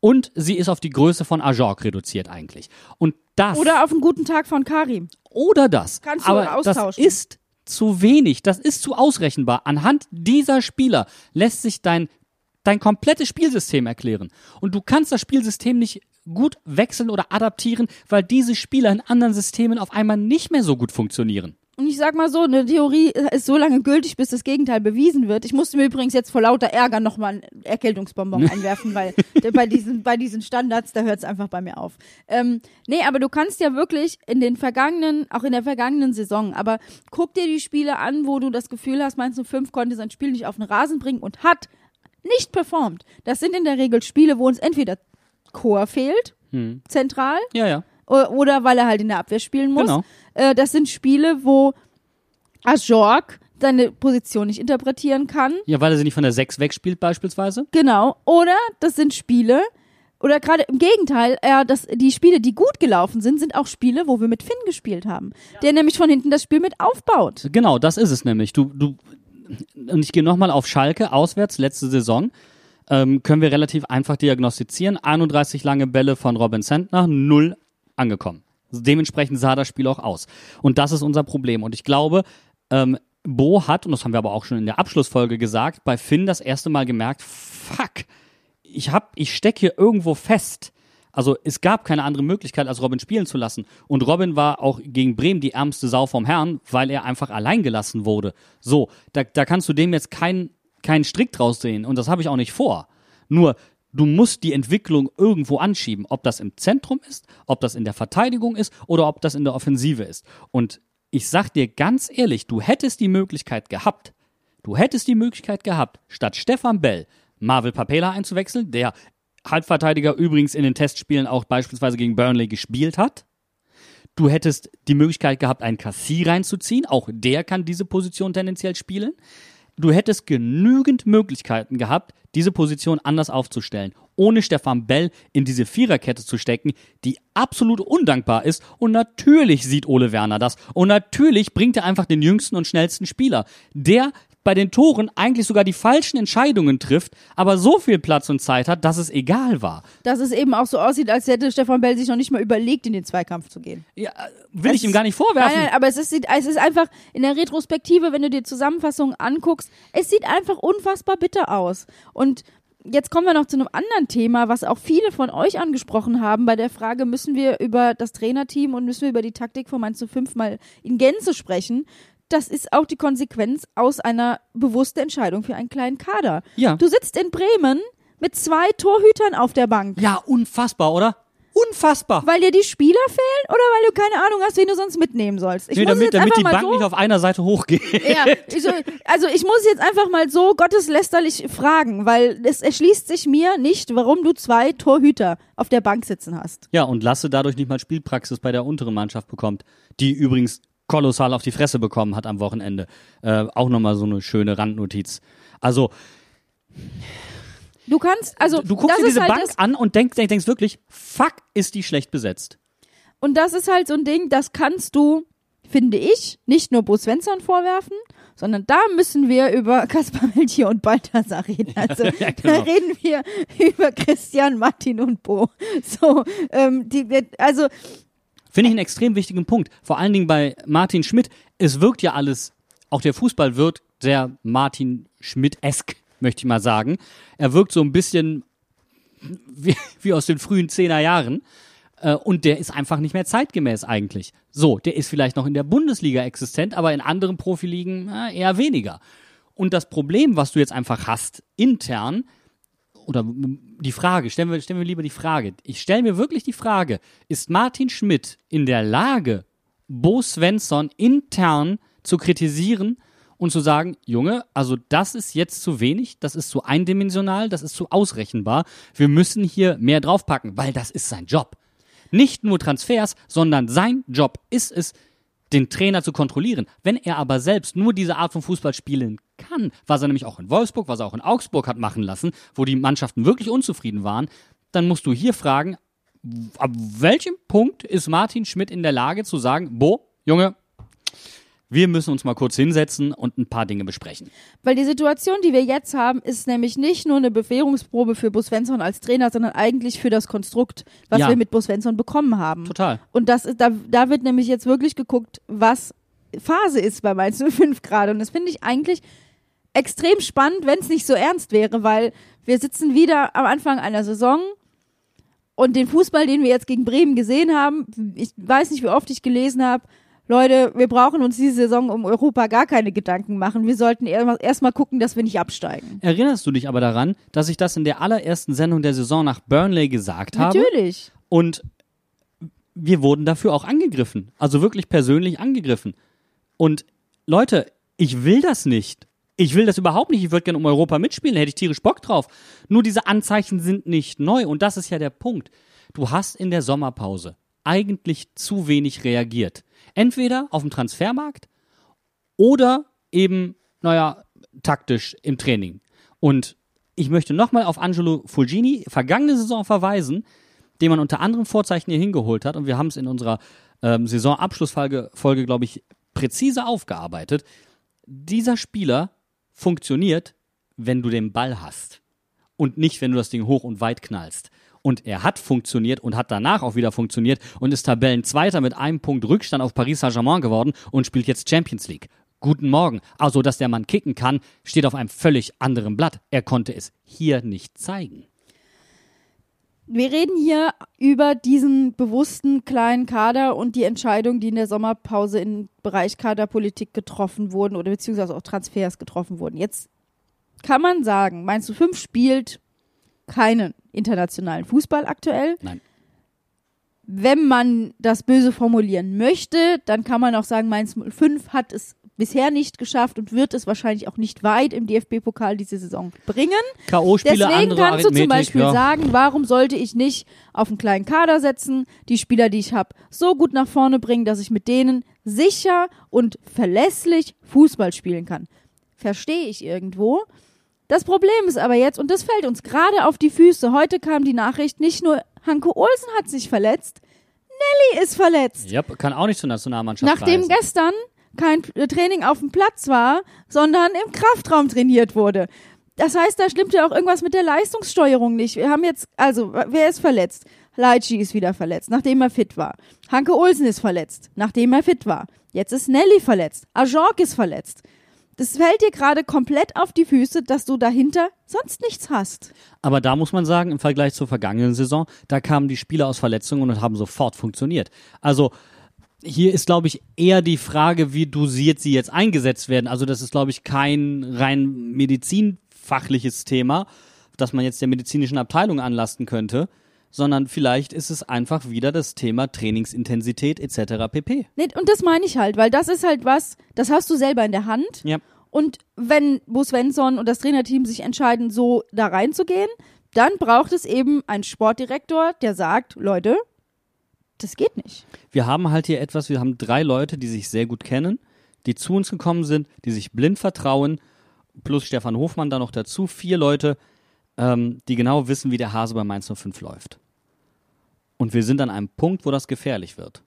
und sie ist auf die Größe von Ajorg reduziert eigentlich. Und das Oder auf einen guten Tag von Karim. oder das. Kannst du Aber das austauschen. ist zu wenig, das ist zu ausrechenbar. Anhand dieser Spieler lässt sich dein, dein komplettes Spielsystem erklären. Und du kannst das Spielsystem nicht gut wechseln oder adaptieren, weil diese Spieler in anderen Systemen auf einmal nicht mehr so gut funktionieren. Und ich sag mal so, eine Theorie ist so lange gültig, bis das Gegenteil bewiesen wird. Ich musste mir übrigens jetzt vor lauter Ärger nochmal einen Erkältungsbonbon einwerfen, weil bei diesen, bei diesen Standards, da hört es einfach bei mir auf. Ähm, nee, aber du kannst ja wirklich in den vergangenen, auch in der vergangenen Saison, aber guck dir die Spiele an, wo du das Gefühl hast, Mainz 05 konnte sein Spiel nicht auf den Rasen bringen und hat nicht performt. Das sind in der Regel Spiele, wo uns entweder Chor fehlt, zentral, Ja, ja. Oder weil er halt in der Abwehr spielen muss. Genau. Äh, das sind Spiele, wo Ajorg seine Position nicht interpretieren kann. Ja, weil er sie nicht von der 6 wegspielt beispielsweise. Genau. Oder das sind Spiele, oder gerade im Gegenteil, äh, das, die Spiele, die gut gelaufen sind, sind auch Spiele, wo wir mit Finn gespielt haben. Der nämlich von hinten das Spiel mit aufbaut. Genau, das ist es nämlich. Du, du, und ich gehe nochmal auf Schalke, auswärts, letzte Saison. Ähm, können wir relativ einfach diagnostizieren. 31 lange Bälle von Robin Sentner, null angekommen. Dementsprechend sah das Spiel auch aus. Und das ist unser Problem. Und ich glaube, ähm, Bo hat, und das haben wir aber auch schon in der Abschlussfolge gesagt, bei Finn das erste Mal gemerkt, fuck, ich ich steck hier irgendwo fest. Also es gab keine andere Möglichkeit, als Robin spielen zu lassen. Und Robin war auch gegen Bremen die ärmste Sau vom Herrn, weil er einfach allein gelassen wurde. So, da, da kannst du dem jetzt keinen keinen Strick draus sehen. Und das habe ich auch nicht vor. Nur, du musst die Entwicklung irgendwo anschieben. Ob das im Zentrum ist, ob das in der Verteidigung ist oder ob das in der Offensive ist. Und ich sag dir ganz ehrlich, du hättest die Möglichkeit gehabt, du hättest die Möglichkeit gehabt, statt Stefan Bell Marvel Papela einzuwechseln, der Halbverteidiger übrigens in den Testspielen auch beispielsweise gegen Burnley gespielt hat. Du hättest die Möglichkeit gehabt, einen Cassie reinzuziehen. Auch der kann diese Position tendenziell spielen. Du hättest genügend Möglichkeiten gehabt, diese Position anders aufzustellen, ohne Stefan Bell in diese Viererkette zu stecken, die absolut undankbar ist. Und natürlich sieht Ole Werner das. Und natürlich bringt er einfach den jüngsten und schnellsten Spieler, der bei den Toren eigentlich sogar die falschen Entscheidungen trifft, aber so viel Platz und Zeit hat, dass es egal war. Dass es eben auch so aussieht, als hätte Stefan Bell sich noch nicht mal überlegt, in den Zweikampf zu gehen. Ja, will ich Es- ihm gar nicht vorwerfen. Nein, nein, aber es ist, es ist einfach in der Retrospektive, wenn du dir Zusammenfassungen anguckst, es sieht einfach unfassbar bitter aus. Und jetzt kommen wir noch zu einem anderen Thema, was auch viele von euch angesprochen haben, bei der Frage, müssen wir über das Trainerteam und müssen wir über die Taktik von Mainz zu 5 mal in Gänze sprechen. Das ist auch die Konsequenz aus einer bewussten Entscheidung für einen kleinen Kader. Ja. Du sitzt in Bremen mit zwei Torhütern auf der Bank. Ja, unfassbar, oder? Unfassbar. Weil dir die Spieler fehlen oder weil du keine Ahnung hast, wen du sonst mitnehmen sollst? Ich Nee, muss damit, jetzt damit einfach die mal Bank so nicht auf einer Seite hochgeht. ja, ich so, also ich muss jetzt einfach mal so gotteslästerlich fragen, weil es erschließt sich mir nicht, warum du zwei Torhüter auf der Bank sitzen hast. Ja, und Lasse dadurch nicht mal Spielpraxis bei der unteren Mannschaft bekommt, die übrigens kolossal auf die Fresse bekommen hat am Wochenende. Äh, auch nochmal so eine schöne Randnotiz. Also, Du kannst, also du guckst das dir diese halt Bank an und denkst, denkst wirklich, fuck, ist die schlecht besetzt. und das ist halt so ein Ding, das kannst du, finde ich, nicht nur Bo Svensson vorwerfen, sondern da müssen wir über Kaspar Melchior und Balthasar reden. Also Ja, da genau. reden wir über Christian, Martin und Bo. So, ähm, die, also Finde ich einen extrem wichtigen Punkt. Vor allen Dingen bei Martin Schmidt. Es wirkt ja alles auch der Fußball wird sehr Martin Schmidt-esk, möchte ich mal sagen. Er wirkt so ein bisschen wie, wie aus den frühen Zehner Jahren. Äh, und der ist einfach nicht mehr zeitgemäß eigentlich. So, der ist vielleicht noch in der Bundesliga existent, aber in anderen Profiligen äh, eher weniger. Und das Problem, was du jetzt einfach hast, intern, oder die Frage, stellen wir, stellen wir lieber die Frage. Ich stelle mir wirklich die Frage, ist Martin Schmidt in der Lage, Bo Svensson intern zu kritisieren und zu sagen, Junge, also das ist jetzt zu wenig, das ist zu eindimensional, das ist zu ausrechenbar. Wir müssen hier mehr draufpacken, weil das ist sein Job. Nicht nur Transfers, sondern sein Job ist es, den Trainer zu kontrollieren. Wenn er aber selbst nur diese Art von Fußball spielen kann, was er nämlich auch in Wolfsburg, was er auch in Augsburg hat machen lassen, wo die Mannschaften wirklich unzufrieden waren, dann musst du hier fragen, ab welchem Punkt ist Martin Schmidt in der Lage zu sagen, Bo, Junge, wir müssen uns mal kurz hinsetzen und ein paar Dinge besprechen. Weil die Situation, die wir jetzt haben, ist nämlich nicht nur eine Bewährungsprobe für Bus Svensson als Trainer, sondern eigentlich für das Konstrukt, was Ja. wir mit Bus Svensson bekommen haben. Total. Und das ist, da, da wird nämlich jetzt wirklich geguckt, was Phase ist bei Mainz 05 gerade. Und das finde ich eigentlich extrem spannend, wenn es nicht so ernst wäre, weil wir sitzen wieder am Anfang einer Saison und den Fußball, den wir jetzt gegen Bremen gesehen haben, ich weiß nicht, wie oft ich gelesen habe, Leute, wir brauchen uns diese Saison um Europa gar keine Gedanken machen. Wir sollten erstmal erst mal gucken, dass wir nicht absteigen. Erinnerst du dich aber daran, dass ich das in der allerersten Sendung der Saison nach Burnley gesagt habe? Natürlich. Und wir wurden dafür auch angegriffen. Also wirklich persönlich angegriffen. Und Leute, ich will das nicht. Ich will das überhaupt nicht. Ich würde gerne um Europa mitspielen. Hätte ich tierisch Bock drauf. Nur diese Anzeichen sind nicht neu. Und das ist ja der Punkt. Du hast in der Sommerpause eigentlich zu wenig reagiert. Entweder auf dem Transfermarkt oder eben, naja, taktisch im Training. Und ich möchte nochmal auf Angelo Fulgini vergangene Saison verweisen, den man unter anderem Vorzeichen hier hingeholt hat. Und wir haben es in unserer ähm, Saisonabschlussfolge, Folge, glaube ich, präzise aufgearbeitet. Dieser Spieler funktioniert, wenn du den Ball hast und nicht, wenn du das Ding hoch und weit knallst. Und er hat funktioniert und hat danach auch wieder funktioniert und ist Tabellenzweiter mit einem Punkt Rückstand auf Paris Saint-Germain geworden und spielt jetzt Champions League. Guten Morgen. Also, dass der Mann kicken kann, steht auf einem völlig anderen Blatt. Er konnte es hier nicht zeigen. Wir reden hier über diesen bewussten kleinen Kader und die Entscheidungen, die in der Sommerpause im Bereich Kaderpolitik getroffen wurden oder beziehungsweise auch Transfers getroffen wurden. Jetzt kann man sagen, meinst du, fünf spielt keinen internationalen Fußball aktuell? Nein. Wenn man das böse formulieren möchte, dann kann man auch sagen, Mainz 05 hat es bisher nicht geschafft und wird es wahrscheinlich auch nicht weit im DFB-Pokal diese Saison bringen. K.O.-Spiele, Deswegen kannst du zum Beispiel ja. sagen, warum sollte ich nicht auf einen kleinen Kader setzen, die Spieler, die ich habe, so gut nach vorne bringen, dass ich mit denen sicher und verlässlich Fußball spielen kann. Verstehe ich irgendwo. Das Problem ist aber jetzt, und das fällt uns gerade auf die Füße, heute kam die Nachricht, nicht nur Hanke Olsen hat sich verletzt, Nelly ist verletzt. Ja, kann auch nicht zur Nationalmannschaft Nachdem reisen. gestern kein äh, Training auf dem Platz war, sondern im Kraftraum trainiert wurde. Das heißt, da stimmt ja auch irgendwas mit der Leistungssteuerung nicht. Wir haben jetzt, also, wer ist verletzt? Leitchi ist wieder verletzt, nachdem er fit war. Hanke Olsen ist verletzt, nachdem er fit war. Jetzt ist Nelly verletzt. Ajork ist verletzt. Das fällt dir gerade komplett auf die Füße, dass du dahinter sonst nichts hast. Aber da muss man sagen, im Vergleich zur vergangenen Saison, da kamen die Spieler aus Verletzungen und haben sofort funktioniert. Also hier ist, glaube ich, eher die Frage, wie dosiert sie jetzt eingesetzt werden. Also das ist, glaube ich, kein rein medizinfachliches Thema, das man jetzt der medizinischen Abteilung anlasten könnte, sondern vielleicht ist es einfach wieder das Thema Trainingsintensität etc. pp. Nee, und das meine ich halt, weil das ist halt was, das hast du selber in der Hand. Ja. Und wenn Bo Svensson und das Trainerteam sich entscheiden, so da reinzugehen, dann braucht es eben einen Sportdirektor, der sagt, Leute, das geht nicht. Wir haben halt hier etwas, wir haben drei Leute, die sich sehr gut kennen, die zu uns gekommen sind, die sich blind vertrauen, plus Stefan Hofmann da noch dazu, vier Leute, ähm, die genau wissen, wie der Hase bei Mainz 05 läuft. Und wir sind an einem Punkt, wo das gefährlich wird.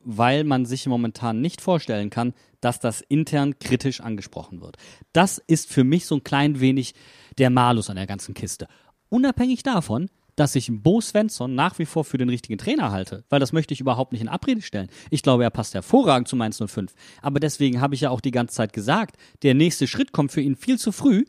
Weil man sich momentan nicht vorstellen kann, dass das intern kritisch angesprochen wird. Das ist für mich so ein klein wenig der Malus an der ganzen Kiste. Unabhängig davon, dass ich Bo Svensson nach wie vor für den richtigen Trainer halte, weil das möchte ich überhaupt nicht in Abrede stellen. Ich glaube, er passt hervorragend zu Mainz 05. Aber deswegen habe ich ja auch die ganze Zeit gesagt, der nächste Schritt kommt für ihn viel zu früh,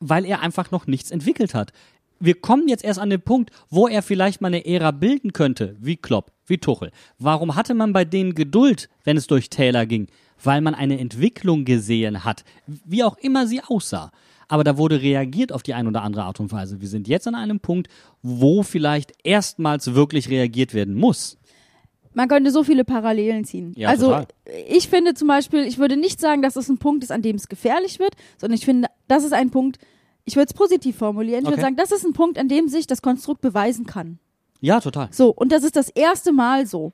weil er einfach noch nichts entwickelt hat. Wir kommen jetzt erst an den Punkt, wo er vielleicht mal eine Ära bilden könnte, wie Klopp, wie Tuchel. Warum hatte man bei denen Geduld, wenn es durch Taylor ging? Weil man eine Entwicklung gesehen hat, wie auch immer sie aussah. Aber da wurde reagiert auf die eine oder andere Art und Weise. Wir sind jetzt an einem Punkt, wo vielleicht erstmals wirklich reagiert werden muss. Man könnte so viele Parallelen ziehen. Ja, also total. ich finde zum Beispiel, ich würde nicht sagen, dass es ein Punkt ist, an dem es gefährlich wird, sondern ich finde, das ist ein Punkt, ich würde es positiv formulieren. Ich würde Okay. sagen, das ist ein Punkt, an dem sich das Konstrukt beweisen kann. Ja, total. So, und das ist das erste Mal so.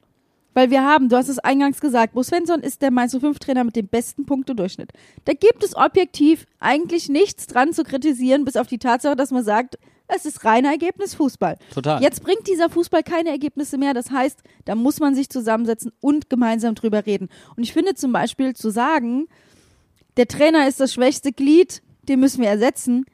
Weil wir haben, du hast es eingangs gesagt, Bo Svensson ist der Mainz 05 Trainer mit dem besten Punktedurchschnitt. Da gibt es objektiv eigentlich nichts dran zu kritisieren, bis auf die Tatsache, dass man sagt, es ist reiner Ergebnisfußball. Total. Jetzt bringt dieser Fußball keine Ergebnisse mehr. Das heißt, da muss man sich zusammensetzen und gemeinsam drüber reden. Und ich finde zum Beispiel zu sagen, der Trainer ist das schwächste Glied, den müssen wir ersetzen,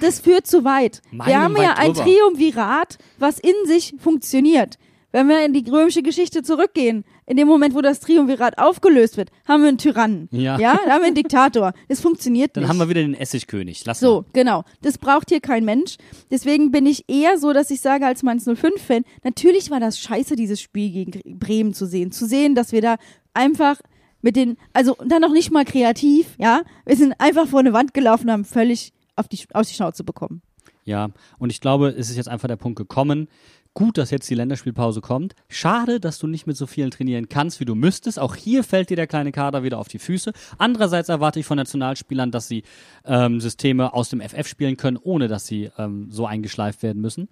das führt zu weit. wir Meilen haben ja ein drüber. Triumvirat, was in sich funktioniert. Wenn wir in die römische Geschichte zurückgehen, in dem Moment, wo das Triumvirat aufgelöst wird, haben wir einen Tyrannen. Ja. ja? Dann haben wir einen Diktator. Das funktioniert Dann nicht. haben wir wieder den Essigkönig. Lass So, mal. genau. Das braucht hier kein Mensch. Deswegen bin ich eher so, dass ich sage, als Mainz 05-Fan, natürlich war das scheiße, dieses Spiel gegen Bremen zu sehen. Zu sehen, dass wir da einfach mit den, also dann noch nicht mal kreativ, ja. Wir sind einfach vor eine Wand gelaufen und haben völlig auf die, auf die Schnauze bekommen. Ja, und ich glaube, es ist jetzt einfach der Punkt gekommen. Gut, dass jetzt die Länderspielpause kommt. Schade, dass du nicht mit so vielen trainieren kannst, wie du müsstest. Auch hier fällt dir der kleine Kader wieder auf die Füße. Andererseits erwarte ich von Nationalspielern, dass sie ähm, Systeme aus dem FF spielen können, ohne dass sie ähm, so eingeschleift werden müssen.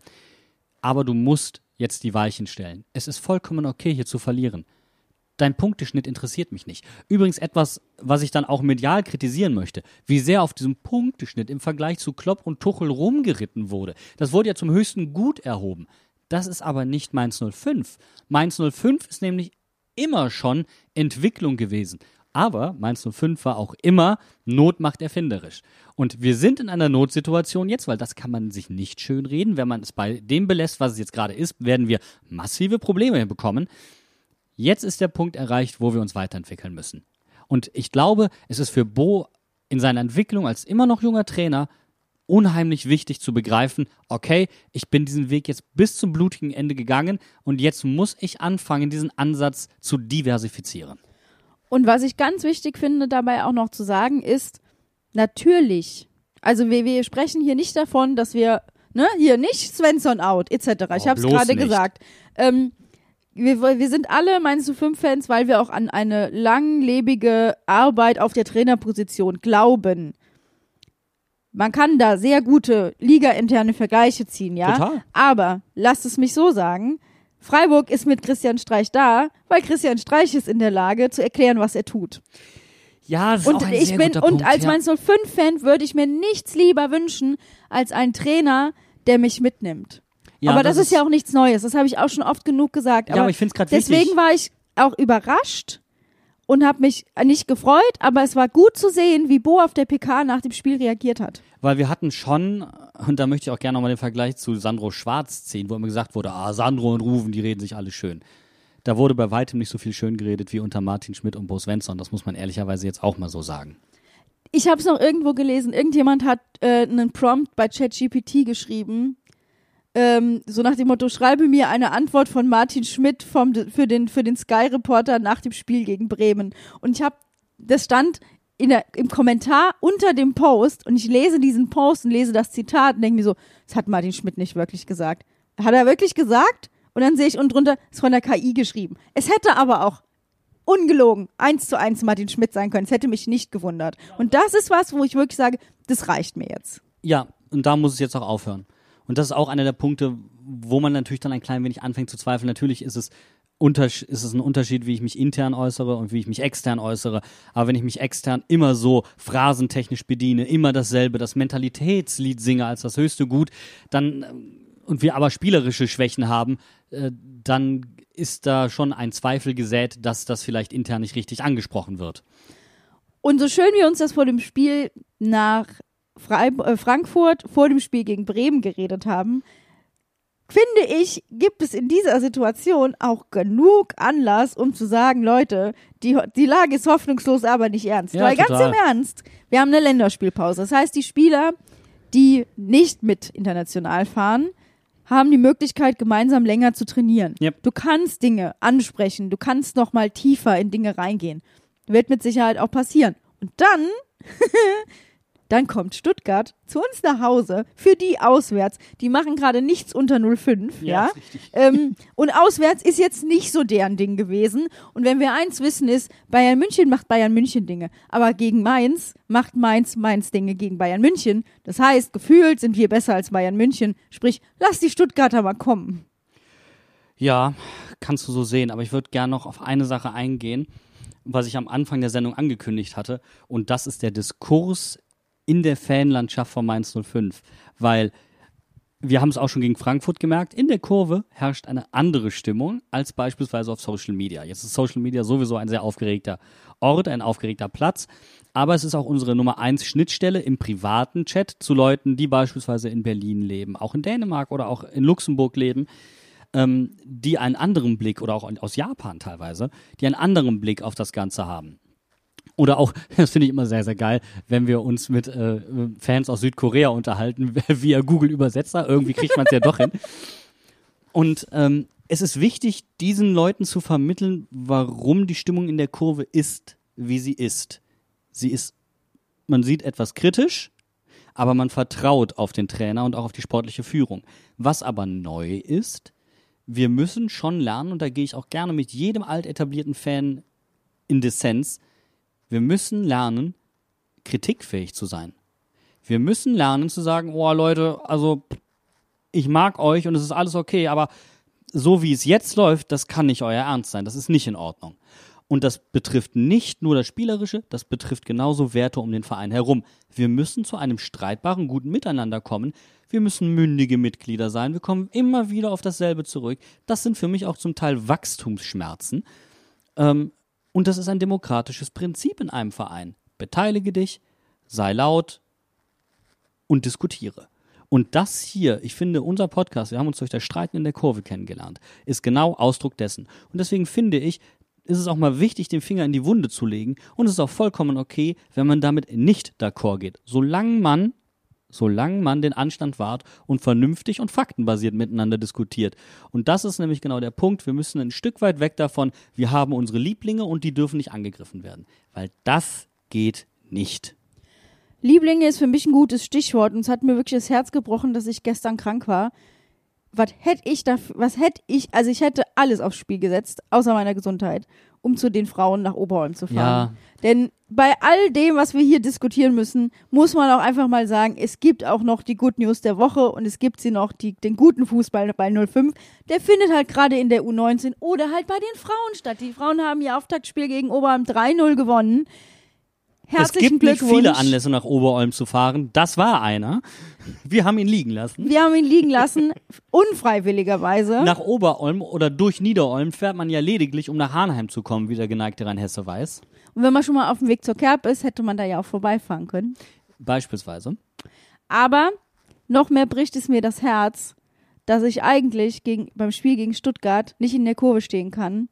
Aber du musst jetzt die Weichen stellen. Es ist vollkommen okay, hier zu verlieren. Dein Punkteschnitt interessiert mich nicht. Übrigens etwas, was ich dann auch medial kritisieren möchte, wie sehr auf diesem Punkteschnitt im Vergleich zu Klopp und Tuchel rumgeritten wurde. Das wurde ja zum höchsten Gut erhoben. Das ist aber nicht Mainz 05. Mainz 05 ist nämlich immer schon Entwicklung gewesen. Aber Mainz 05 war auch immer Not macht erfinderisch. Und wir sind in einer Notsituation jetzt, weil das kann man sich nicht schön reden. Wenn man es bei dem belässt, was es jetzt gerade ist, werden wir massive Probleme bekommen. Jetzt ist der Punkt erreicht, wo wir uns weiterentwickeln müssen. Und ich glaube, es ist für Bo in seiner Entwicklung als immer noch junger Trainer unheimlich wichtig zu begreifen, okay, ich bin diesen Weg jetzt bis zum blutigen Ende gegangen und jetzt muss ich anfangen, diesen Ansatz zu diversifizieren. Und was ich ganz wichtig finde, dabei auch noch zu sagen, ist, natürlich, also wir, wir sprechen hier nicht davon, dass wir, ne, hier nicht Svensson out, etc. ich Oh, habe es gerade gesagt. Ähm, wir, wir sind alle Mainz 05 Fans, weil wir auch an eine langlebige Arbeit auf der Trainerposition glauben. Man kann da sehr gute ligainterne Vergleiche ziehen, ja. Total. Aber lasst es mich so sagen. Freiburg ist mit Christian Streich da, weil Christian Streich ist in der Lage zu erklären, was er tut. Ja, das ist Und auch ein ich sehr bin guter und Punkt, als ja. Mainz 05 Fan würde ich mir nichts lieber wünschen als einen Trainer, der mich mitnimmt. Ja, aber das, ist ja auch nichts Neues, das habe ich auch schon oft genug gesagt. Ja, aber ich find's grad Deswegen wichtig. war ich auch überrascht und habe mich nicht gefreut, aber es war gut zu sehen, wie Bo auf der PK nach dem Spiel reagiert hat. Weil wir hatten schon, und da möchte ich auch gerne nochmal den Vergleich zu Sandro Schwarz ziehen, wo immer gesagt wurde, ah, Sandro und Ruven, die reden sich alle schön. Da wurde bei weitem nicht so viel schön geredet wie unter Martin Schmidt und Bo Svensson. Das muss man ehrlicherweise jetzt auch mal so sagen. Ich habe es noch irgendwo gelesen. Irgendjemand hat äh, einen Prompt bei ChatGPT geschrieben. Ähm, so nach dem Motto, schreibe mir eine Antwort von Martin Schmidt vom, für den, für den Sky-Reporter nach dem Spiel gegen Bremen. Und ich habe, das stand der, im Kommentar unter dem Post und ich lese diesen Post und lese das Zitat und denke mir so, das hat Martin Schmidt nicht wirklich gesagt. Hat er wirklich gesagt? Und dann sehe ich unten drunter, ist von der KI geschrieben. Es hätte aber auch ungelogen eins zu eins Martin Schmidt sein können. Es hätte mich nicht gewundert. Und das ist was, wo ich wirklich sage, das reicht mir jetzt. Ja, und da muss es jetzt auch aufhören. Und das ist auch einer der Punkte, wo man natürlich dann ein klein wenig anfängt zu zweifeln. Natürlich ist es, untersch ist es ein Unterschied, wie ich mich intern äußere und wie ich mich extern äußere. Aber wenn ich mich extern immer so phrasentechnisch bediene, immer dasselbe, das Mentalitätslied singe als das höchste Gut, dann ähm, und wir aber spielerische Schwächen haben, äh, dann ist da schon ein Zweifel gesät, dass das vielleicht intern nicht richtig angesprochen wird. Und so schön wir uns das vor dem Spiel nach Freib äh, Frankfurt, vor dem Spiel gegen Bremen geredet haben, finde ich, gibt es in dieser Situation auch genug Anlass, um zu sagen, Leute, die, die Lage ist hoffnungslos, aber nicht ernst. Ja, Weil ganz total. im Ernst, wir haben eine Länderspielpause. Das heißt, die Spieler, die nicht mit international fahren, haben die Möglichkeit, gemeinsam länger zu trainieren. Yep. Du kannst Dinge ansprechen, du kannst noch mal tiefer in Dinge reingehen. Wird mit Sicherheit auch passieren. Und dann, dann kommt Stuttgart zu uns nach Hause für die auswärts. Die machen gerade nichts unter 05, ja. richtig. Ähm, und auswärts ist jetzt nicht so deren Ding gewesen. Und wenn wir eins wissen ist, Bayern München macht Bayern München Dinge. Aber gegen Mainz macht Mainz Mainz Dinge gegen Bayern München. Das heißt, gefühlt sind wir besser als Bayern München. Sprich, lass die Stuttgarter mal kommen. Ja, kannst du so sehen, aber ich würde gerne noch auf eine Sache eingehen, was ich am Anfang der Sendung angekündigt hatte, und das ist der Diskurs in der Fanlandschaft von Mainz 05, weil wir haben es auch schon gegen Frankfurt gemerkt, in der Kurve herrscht eine andere Stimmung als beispielsweise auf Social Media. Jetzt ist Social Media sowieso ein sehr aufgeregter Ort, ein aufgeregter Platz, aber es ist auch unsere Nummer eins Schnittstelle im privaten Chat zu Leuten, die beispielsweise in Berlin leben, auch in Dänemark oder auch in Luxemburg leben ähm, die einen anderen Blick oder auch aus Japan teilweise, die einen anderen Blick auf das Ganze haben. Oder auch, das finde ich immer sehr, sehr geil, wenn wir uns mit äh, Fans aus Südkorea unterhalten, via Google Übersetzer. Irgendwie kriegt man es ja doch hin. Und ähm, es ist wichtig, diesen Leuten zu vermitteln, warum die Stimmung in der Kurve ist, wie sie ist. Sie ist, man sieht etwas kritisch, aber man vertraut auf den Trainer und auch auf die sportliche Führung. Was aber neu ist, wir müssen schon lernen, und da gehe ich auch gerne mit jedem alt etablierten Fan in Dissens, wir müssen lernen, kritikfähig zu sein. Wir müssen lernen zu sagen, oh Leute, also ich mag euch und es ist alles okay, aber so wie es jetzt läuft, das kann nicht euer Ernst sein, das ist nicht in Ordnung. Und das betrifft nicht nur das Spielerische, das betrifft genauso Werte um den Verein herum. Wir müssen zu einem streitbaren, guten Miteinander kommen. Wir müssen mündige Mitglieder sein. Wir kommen immer wieder auf dasselbe zurück. Das sind für mich auch zum Teil Wachstumsschmerzen. Ähm, und das ist ein demokratisches Prinzip in einem Verein. Beteilige dich, sei laut und diskutiere. Und das hier, ich finde, unser Podcast, wir haben uns durch das Streiten in der Kurve kennengelernt, ist genau Ausdruck dessen. Und deswegen finde ich, ist es auch mal wichtig, den Finger in die Wunde zu legen. Und es ist auch vollkommen okay, wenn man damit nicht d'accord geht. Solange man, solange man den Anstand wahrt und vernünftig und faktenbasiert miteinander diskutiert. Und das ist nämlich genau der Punkt. Wir müssen ein Stück weit weg davon, wir haben unsere Lieblinge und die dürfen nicht angegriffen werden. Weil das geht nicht. Lieblinge ist für mich ein gutes Stichwort und es hat mir wirklich das Herz gebrochen, dass ich gestern krank war. Was hätte ich da, was hätte ich, also ich hätte alles aufs Spiel gesetzt, außer meiner Gesundheit, um zu den Frauen nach Oberholm zu fahren. Ja. Denn bei all dem, was wir hier diskutieren müssen, muss man auch einfach mal sagen, es gibt auch noch die Good News der Woche und es gibt sie noch, die, den guten Fußball bei 05. Der findet halt gerade in der U19 oder halt bei den Frauen statt. Die Frauen haben ihr Auftaktspiel gegen Oberholm 3-0 gewonnen. Es Herzlichen gibt nicht viele Anlässe, nach Oberolm zu fahren. Das war einer. Wir haben ihn liegen lassen. Wir haben ihn liegen lassen, unfreiwilligerweise. Nach Oberolm oder durch Niederolm fährt man ja lediglich, um nach Hanheim zu kommen, wie der geneigte Rheinhesse weiß. Und wenn man schon mal auf dem Weg zur Kerb ist, hätte man da ja auch vorbeifahren können. Beispielsweise. Aber noch mehr bricht es mir das Herz, dass ich eigentlich gegen, beim Spiel gegen Stuttgart nicht in der Kurve stehen kann,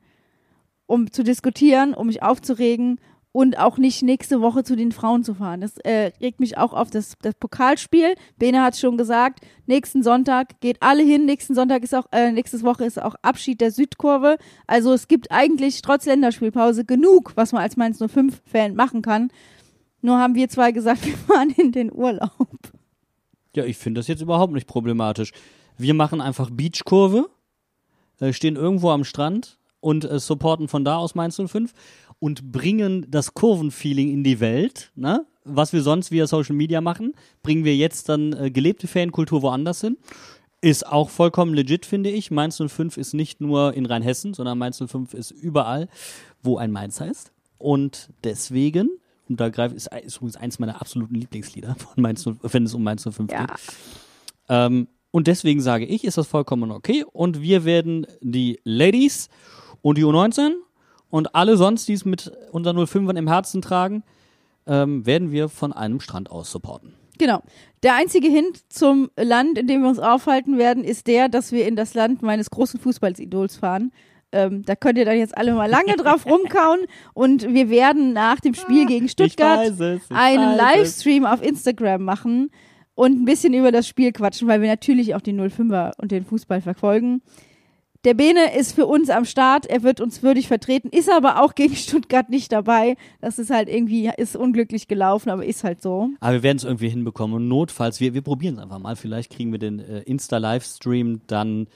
um zu diskutieren, um mich aufzuregen und auch nicht nächste Woche zu den Frauen zu fahren. Das äh, regt mich auch auf das, das Pokalspiel. Bene hat schon gesagt, nächsten Sonntag geht alle hin. Nächsten Sonntag ist auch, äh, nächste Woche ist auch Abschied der Südkurve. Also es gibt eigentlich trotz Länderspielpause genug, was man als Mainz 05-Fan machen kann. Nur haben wir zwei gesagt, wir fahren in den Urlaub. Ja, ich finde das jetzt überhaupt nicht problematisch. Wir machen einfach Beachkurve, äh, stehen irgendwo am Strand und äh, supporten von da aus Mainz 05 und bringen das Kurvenfeeling in die Welt, ne? Was wir sonst via Social Media machen, bringen wir jetzt dann äh, gelebte Fankultur woanders hin. Ist auch vollkommen legit, finde ich. Mainz 05 ist nicht nur in Rheinhessen, sondern Mainz 05 ist überall, wo ein Mainz heißt. Und deswegen, und da greift, ist, ist übrigens eins meiner absoluten Lieblingslieder von Mainz 05, wenn es um Mainz 05 Ja. geht. Ähm, und deswegen sage ich, ist das vollkommen okay. Und wir werden die Ladies und die U19 und alle sonst, die es mit unter 05ern im Herzen tragen, ähm, werden wir von einem Strand aus supporten. Genau. Der einzige Hint zum Land, in dem wir uns aufhalten werden, ist der, dass wir in das Land meines großen Fußballsidols fahren. Ähm, da könnt ihr dann jetzt alle mal lange drauf rumkauen und wir werden nach dem Spiel gegen Stuttgart es, einen Livestream auf Instagram machen und ein bisschen über das Spiel quatschen, weil wir natürlich auch die 05er und den Fußball verfolgen. Der Bene ist für uns am Start, er wird uns würdig vertreten, ist aber auch gegen Stuttgart nicht dabei. Das ist halt irgendwie, ist unglücklich gelaufen, aber ist halt so. Aber wir werden es irgendwie hinbekommen. Und notfalls, wir, wir probieren es einfach mal. Vielleicht kriegen wir den äh, Insta-Livestream dann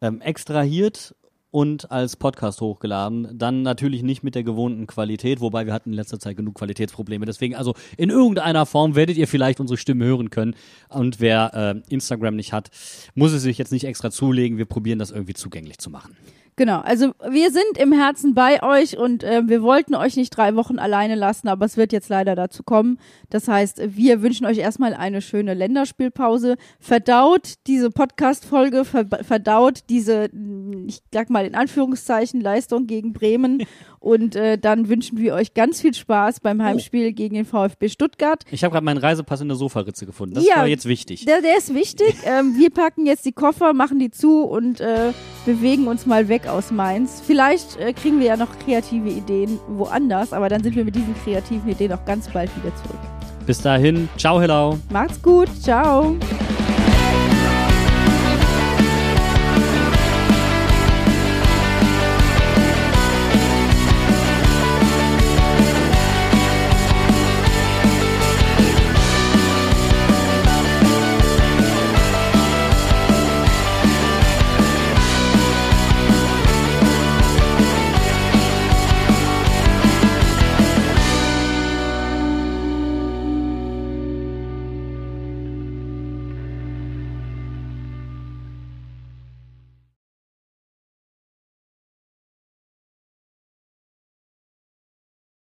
ähm, extrahiert und als Podcast hochgeladen. Dann natürlich nicht mit der gewohnten Qualität, wobei wir hatten in letzter Zeit genug Qualitätsprobleme. Deswegen, also in irgendeiner Form werdet ihr vielleicht unsere Stimme hören können. Und wer äh, Instagram nicht hat, muss es sich jetzt nicht extra zulegen. Wir probieren das irgendwie zugänglich zu machen. Genau, also wir sind im Herzen bei euch und äh, wir wollten euch nicht drei Wochen alleine lassen, aber es wird jetzt leider dazu kommen. Das heißt, wir wünschen euch erstmal eine schöne Länderspielpause. Verdaut diese Podcast-Folge, ver verdaut diese, ich sag mal in Anführungszeichen, Leistung gegen Bremen und äh, dann wünschen wir euch ganz viel Spaß beim Heimspiel gegen den VfB Stuttgart. Ich habe gerade meinen Reisepass in der Sofaritze gefunden. Das Ja. war jetzt wichtig. Der, der ist wichtig. ähm, wir packen jetzt die Koffer, machen die zu und äh, bewegen uns mal weg aus Mainz. Vielleicht äh, kriegen wir ja noch kreative Ideen woanders, aber dann sind wir mit diesen kreativen Ideen auch ganz bald wieder zurück. Bis dahin, ciao, hello. Macht's gut, ciao.